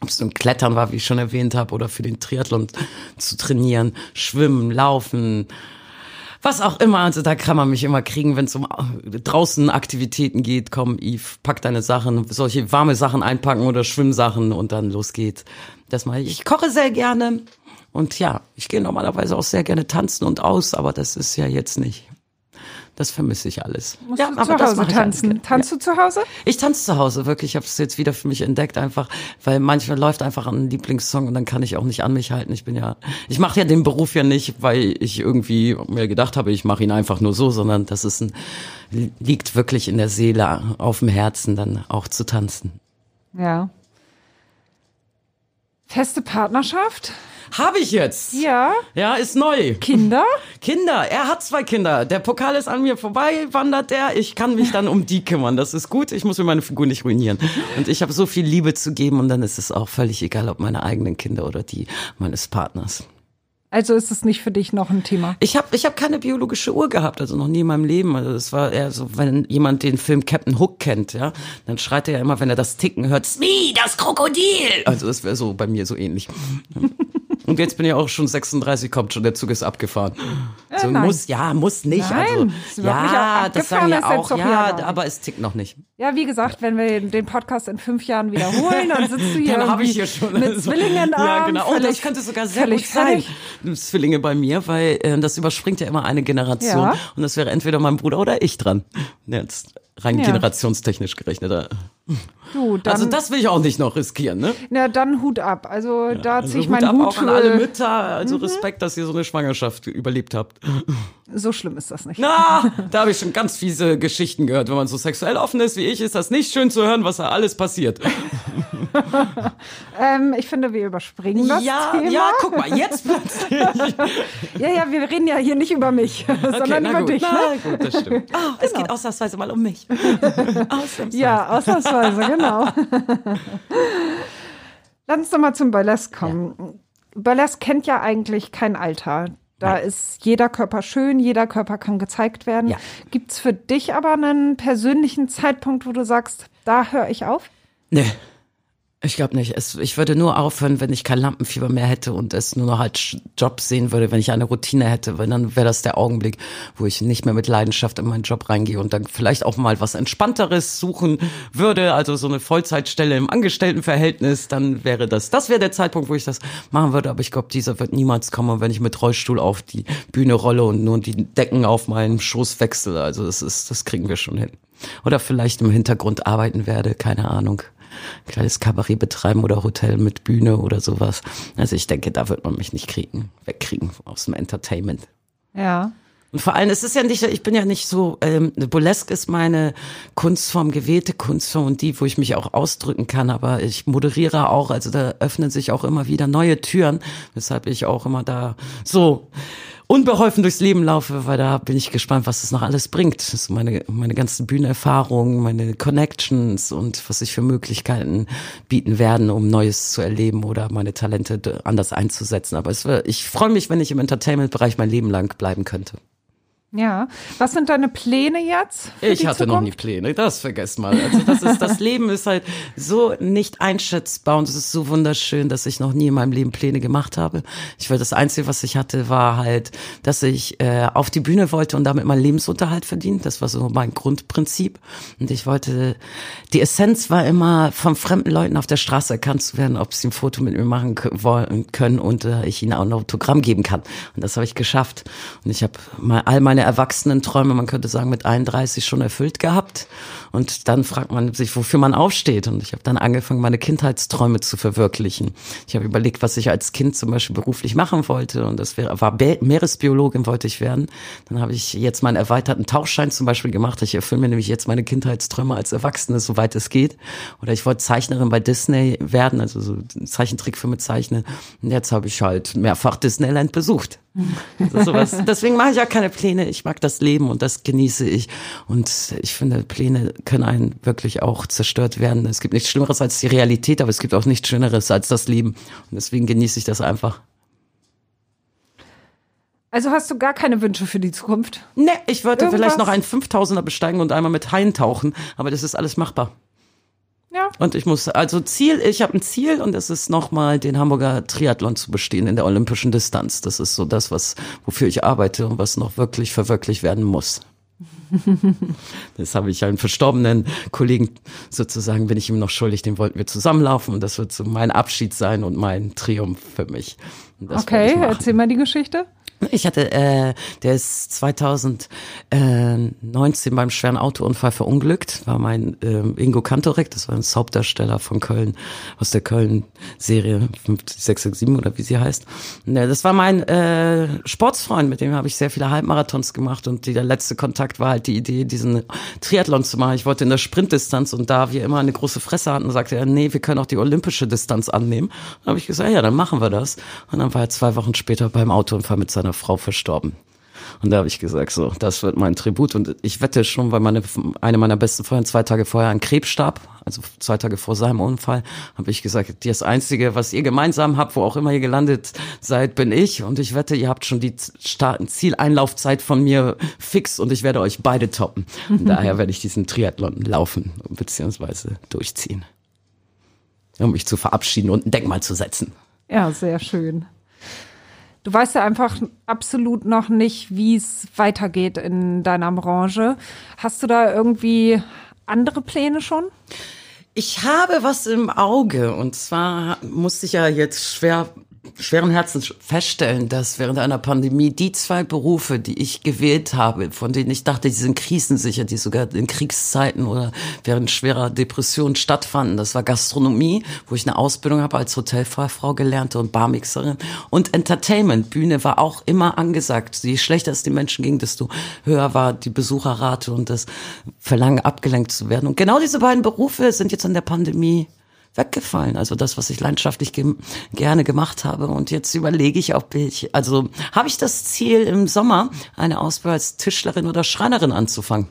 ob es nun Klettern war, wie ich schon erwähnt habe, oder für den Triathlon zu trainieren, schwimmen, laufen, was auch immer. Also da kann man mich immer kriegen, wenn es um draußen Aktivitäten geht. Komm, Yves, pack deine Sachen, solche warme Sachen einpacken oder Schwimmsachen und dann los geht's. Das mache ich. Ich koche sehr gerne und ja, ich gehe normalerweise auch sehr gerne tanzen und aus, aber das ist ja jetzt nicht. Das vermisse ich alles. Musst ja, du aber zu Hause ich tanzen? gerne. Tanzt du zu Hause? Ich tanze zu Hause, wirklich. Ich habe es jetzt wieder für mich entdeckt, einfach, weil manchmal läuft einfach ein Lieblingssong und dann kann ich auch nicht an mich halten. Ich bin ja, ich mache ja den Beruf ja nicht, weil ich irgendwie mir gedacht habe, ich mache ihn einfach nur so, sondern das ist ein, liegt wirklich in der Seele, auf dem Herzen, dann auch zu tanzen. Ja. Feste Partnerschaft? Habe ich jetzt? Ja. Ja, ist neu. Kinder? Kinder, er hat zwei Kinder. Der Pokal ist an mir vorbei, wandert der. Ich kann mich dann um die kümmern. Das ist gut. Ich muss mir meine Figur nicht ruinieren. Und ich habe so viel Liebe zu geben und dann ist es auch völlig egal, ob meine eigenen Kinder oder die meines Partners. Also ist es nicht für dich noch ein Thema? Ich habe ich hab keine biologische Uhr gehabt, also noch nie in meinem Leben. Also es war eher so, wenn jemand den Film Captain Hook kennt, ja, dann schreit er ja immer, wenn er das Ticken hört, Smee, das Krokodil. Also das wäre so bei mir so ähnlich. Und jetzt bin ich auch schon 36, kommt schon, der Zug ist abgefahren. so nein. muss, ja, muss nicht. Nein, also, ja, das sagen jetzt auch, ja, aber es tickt noch nicht. Ja, wie gesagt, wenn wir den Podcast in fünf Jahren wiederholen, dann sitzt du hier Dann habe ich hier schon mit also- Zwillingen Ja, genau. Oh, das könnte sogar sehr gut sein. Zwillinge bei mir, weil äh, das überspringt ja immer eine Generation Ja. und das wäre entweder mein Bruder oder ich dran. Jetzt rein Ja. generationstechnisch gerechnet. Du, dann, also das will ich auch nicht noch riskieren, ne? na, dann Hut ab. Also da Also ziehe ich Hut meinen ab Hut. auch an alle Mütter. Also Respekt, dass ihr so eine Schwangerschaft überlebt habt. So schlimm ist das nicht. Na, da habe ich schon ganz fiese Geschichten gehört. Wenn man so sexuell offen ist wie ich, ist das nicht schön zu hören, was da alles passiert. Ähm, ich finde, wir überspringen das ja, Thema. ja, guck mal, jetzt plötzlich. ja, ja, wir reden ja hier nicht über mich, sondern na über gut, dich. na Ne? gut, das stimmt. Oh, es geht ausnahmsweise mal um mich. Ausnahmsweise. Ja, ausnahmsweise, genau. Lass uns doch mal zum Burlesque kommen. Burlesque kennt ja eigentlich kein Alter. Da ist jeder Körper schön, jeder Körper kann gezeigt werden. Ja. Gibt's für dich aber einen persönlichen Zeitpunkt, wo du sagst, da höre ich auf? Nee. Ich glaube nicht. Es, ich würde nur aufhören, wenn ich kein Lampenfieber mehr hätte und es nur noch als Job sehen würde, wenn ich eine Routine hätte, weil dann wäre das der Augenblick, wo ich nicht mehr mit Leidenschaft in meinen Job reingehe und dann vielleicht auch mal was Entspannteres suchen würde, also so eine Vollzeitstelle im Angestelltenverhältnis, dann wäre das, das wäre der Zeitpunkt, wo ich das machen würde, aber ich glaube, dieser wird niemals kommen, wenn ich mit Rollstuhl auf die Bühne rolle und nur die Decken auf meinen Schoß wechsle. Also das ist, das kriegen wir schon hin. Oder vielleicht im Hintergrund arbeiten werde, keine Ahnung kleines Kabarett betreiben oder Hotel mit Bühne oder sowas. Also ich denke, da wird man mich nicht kriegen, wegkriegen aus dem Entertainment. Ja. Und vor allem, es ist ja nicht, ich bin ja nicht so, ähm, Burlesque ist meine Kunstform, gewählte Kunstform und die, wo ich mich auch ausdrücken kann, aber ich moderiere auch, also da öffnen sich auch immer wieder neue Türen, weshalb ich auch immer da so unbeholfen durchs Leben laufe, weil da bin ich gespannt, was es noch alles bringt. Ist meine, meine ganzen Bühnenerfahrungen, meine Connections und was sich für Möglichkeiten bieten werden, um Neues zu erleben oder meine Talente anders einzusetzen. Aber es, ich freue mich, wenn ich im Entertainment-Bereich mein Leben lang bleiben könnte. Ja. Was sind deine Pläne jetzt? Ich hatte noch nie Zukunft? Pläne, das vergesst mal. Also das ist, das Leben ist halt so nicht einschätzbar und es ist so wunderschön, dass ich noch nie in meinem Leben Pläne gemacht habe. Ich war das Einzige, was ich hatte, war halt, dass ich äh, auf die Bühne wollte und damit meinen Lebensunterhalt verdienen. Das war so mein Grundprinzip. Und ich wollte, die Essenz war immer, von fremden Leuten auf der Straße erkannt zu werden, ob sie ein Foto mit mir machen wollen können und äh, ich ihnen auch ein Autogramm geben kann. Und das habe ich geschafft. Und ich habe mal all meine Erwachsenenträume, man könnte sagen, mit 31 schon erfüllt gehabt. Und dann fragt man sich, wofür man aufsteht. Und ich habe dann angefangen, meine Kindheitsträume zu verwirklichen. Ich habe überlegt, was ich als Kind zum Beispiel beruflich machen wollte. Und das wäre, war Meeresbiologin wollte ich werden. Dann habe ich jetzt meinen erweiterten Tauchschein zum Beispiel gemacht. Ich erfülle mir nämlich jetzt meine Kindheitsträume als Erwachsene, soweit es geht. Oder ich wollte Zeichnerin bei Disney werden, also so Zeichentrickfilme zeichnen. Und jetzt habe ich halt mehrfach Disneyland besucht. Ist sowas. Deswegen mache ich ja keine Pläne. Ich mag das Leben und das genieße ich. Und ich finde, Pläne können einen wirklich auch zerstört werden. Es gibt nichts Schlimmeres als die Realität, aber es gibt auch nichts Schöneres als das Leben. Und deswegen genieße ich das einfach. Also hast du gar keine Wünsche für die Zukunft? Ne, ich wollte Irgendwas? vielleicht noch einen 5000er besteigen und einmal mit Haien tauchen, aber das ist alles machbar. Ja. Und ich muss, also Ziel, ich habe ein Ziel und es ist nochmal den Hamburger Triathlon zu bestehen in der olympischen Distanz. Das ist so das, was, wofür ich arbeite und was noch wirklich verwirklicht werden muss. Das habe ich einen verstorbenen Kollegen sozusagen, bin ich ihm noch schuldig, den wollten wir zusammenlaufen und das wird so mein Abschied sein und mein Triumph für mich. Okay, erzähl mal die Geschichte. Ich hatte, äh, der ist 2019 beim schweren Autounfall verunglückt, war mein ähm, Ingo Kantorek, das war ein Hauptdarsteller von Köln, aus der Köln-Serie 5667 oder wie sie heißt. Äh, das war mein äh, Sportsfreund, mit dem habe ich sehr viele Halbmarathons gemacht und die, der letzte Kontakt war halt die Idee, diesen Triathlon zu machen. Ich wollte in der Sprintdistanz und da wir immer eine große Fresse hatten, sagte er, nee, wir können auch die olympische Distanz annehmen. Dann habe ich gesagt, ja, dann machen wir das. Und dann war er zwei Wochen später beim Autounfall mit seiner Frau verstorben. Und da habe ich gesagt, so, das wird mein Tribut. Und ich wette schon, weil meine, eine meiner besten Freunde zwei Tage vorher an Krebs starb, also zwei Tage vor seinem Unfall, habe ich gesagt, das Einzige, was ihr gemeinsam habt, wo auch immer ihr gelandet seid, bin ich. Und ich wette, ihr habt schon die Zieleinlaufzeit von mir fix und ich werde euch beide toppen. Und daher werde ich diesen Triathlon laufen, beziehungsweise durchziehen. Um mich zu verabschieden und ein Denkmal zu setzen. Ja, sehr schön. Du weißt ja einfach absolut noch nicht, wie es weitergeht in deiner Branche. Hast du da irgendwie andere Pläne schon? Ich habe was im Auge und zwar musste ich ja jetzt schwer schweren Herzens feststellen, dass während einer Pandemie die zwei Berufe, die ich gewählt habe, von denen ich dachte, die sind krisensicher, die sogar in Kriegszeiten oder während schwerer Depressionen stattfanden, das war Gastronomie, wo ich eine Ausbildung habe als Hotelfachfrau gelernte und Barmixerin und Entertainment. Bühne war auch immer angesagt. Je schlechter es den Menschen ging, desto höher war die Besucherrate und das Verlangen abgelenkt zu werden. Und genau diese beiden Berufe sind jetzt in der Pandemie weggefallen. Also das, was ich leidenschaftlich ge gerne gemacht habe. Und jetzt überlege ich, ob ich, also habe ich das Ziel im Sommer, eine Ausbildung als Tischlerin oder Schreinerin anzufangen.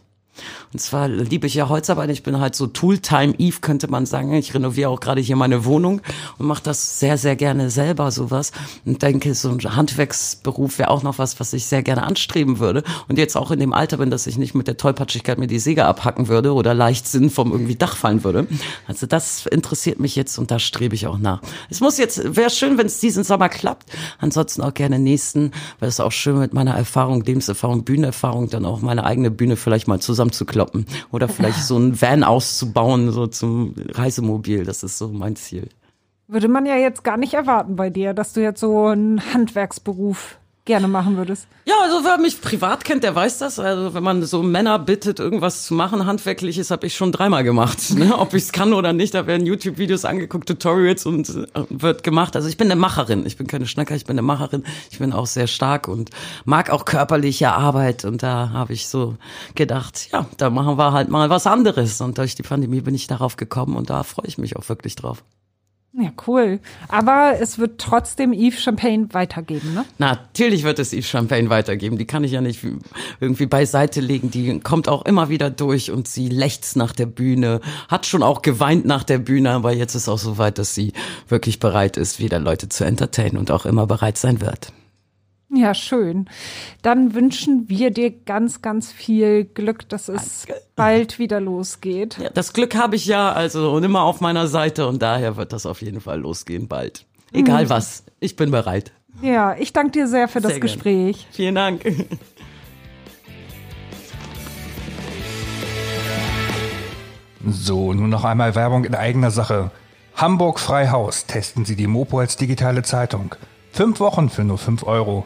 Und zwar liebe ich ja Holzarbeit. Ich bin halt so Tooltime Eve, könnte man sagen. Ich renoviere auch gerade hier meine Wohnung und mache das sehr, sehr gerne selber sowas. Und denke, so ein Handwerksberuf wäre auch noch was, was ich sehr gerne anstreben würde. Und jetzt auch in dem Alter bin, dass ich nicht mit der Tollpatschigkeit mir die Säge abhacken würde oder leicht Sinn vom irgendwie Dach fallen würde. Also das interessiert mich jetzt und da strebe ich auch nach. Es muss jetzt, wäre schön, wenn es diesen Sommer klappt. Ansonsten auch gerne nächsten, weil es auch schön mit meiner Erfahrung, Lebenserfahrung, Bühnenerfahrung, dann auch meine eigene Bühne vielleicht mal zusammen zusammenzukloppen oder vielleicht so ein Van auszubauen, so zum Reisemobil. Das ist so mein Ziel. Würde man ja jetzt gar nicht erwarten bei dir, dass du jetzt so einen Handwerksberuf gerne machen würdest. Ja, also wer mich privat kennt, der weiß das. Also wenn man so Männer bittet, irgendwas zu machen, handwerkliches, habe ich schon dreimal gemacht. Ne? Ob ich es kann oder nicht, da werden YouTube-Videos angeguckt, Tutorials und äh, wird gemacht. Also ich bin eine Macherin. Ich bin keine Schnacker, ich bin eine Macherin. Ich bin auch sehr stark und mag auch körperliche Arbeit. Und da habe ich so gedacht, ja, da machen wir halt mal was anderes. Und durch die Pandemie bin ich darauf gekommen und da freue ich mich auch wirklich drauf. Ja, cool. Aber es wird trotzdem Yves Champagne weitergeben, ne? Natürlich wird es Yves Champagne weitergeben. Die kann ich ja nicht irgendwie beiseite legen. Die kommt auch immer wieder durch und sie lächzt nach der Bühne, hat schon auch geweint nach der Bühne, aber jetzt ist auch so weit, dass sie wirklich bereit ist, wieder Leute zu entertainen und auch immer bereit sein wird. Ja, schön. Dann wünschen wir dir ganz, ganz viel Glück, dass es Danke. bald wieder losgeht. Ja, das Glück habe ich ja, also und immer auf meiner Seite und daher wird das auf jeden Fall losgehen bald. Egal mhm. was, ich bin bereit. Ja, ich danke dir sehr für sehr das Gespräch. Gern. Vielen Dank. So, nun noch einmal Werbung in eigener Sache. Hamburg Freihaus testen Sie die Mopo als digitale Zeitung. Fünf Wochen für nur fünf Euro.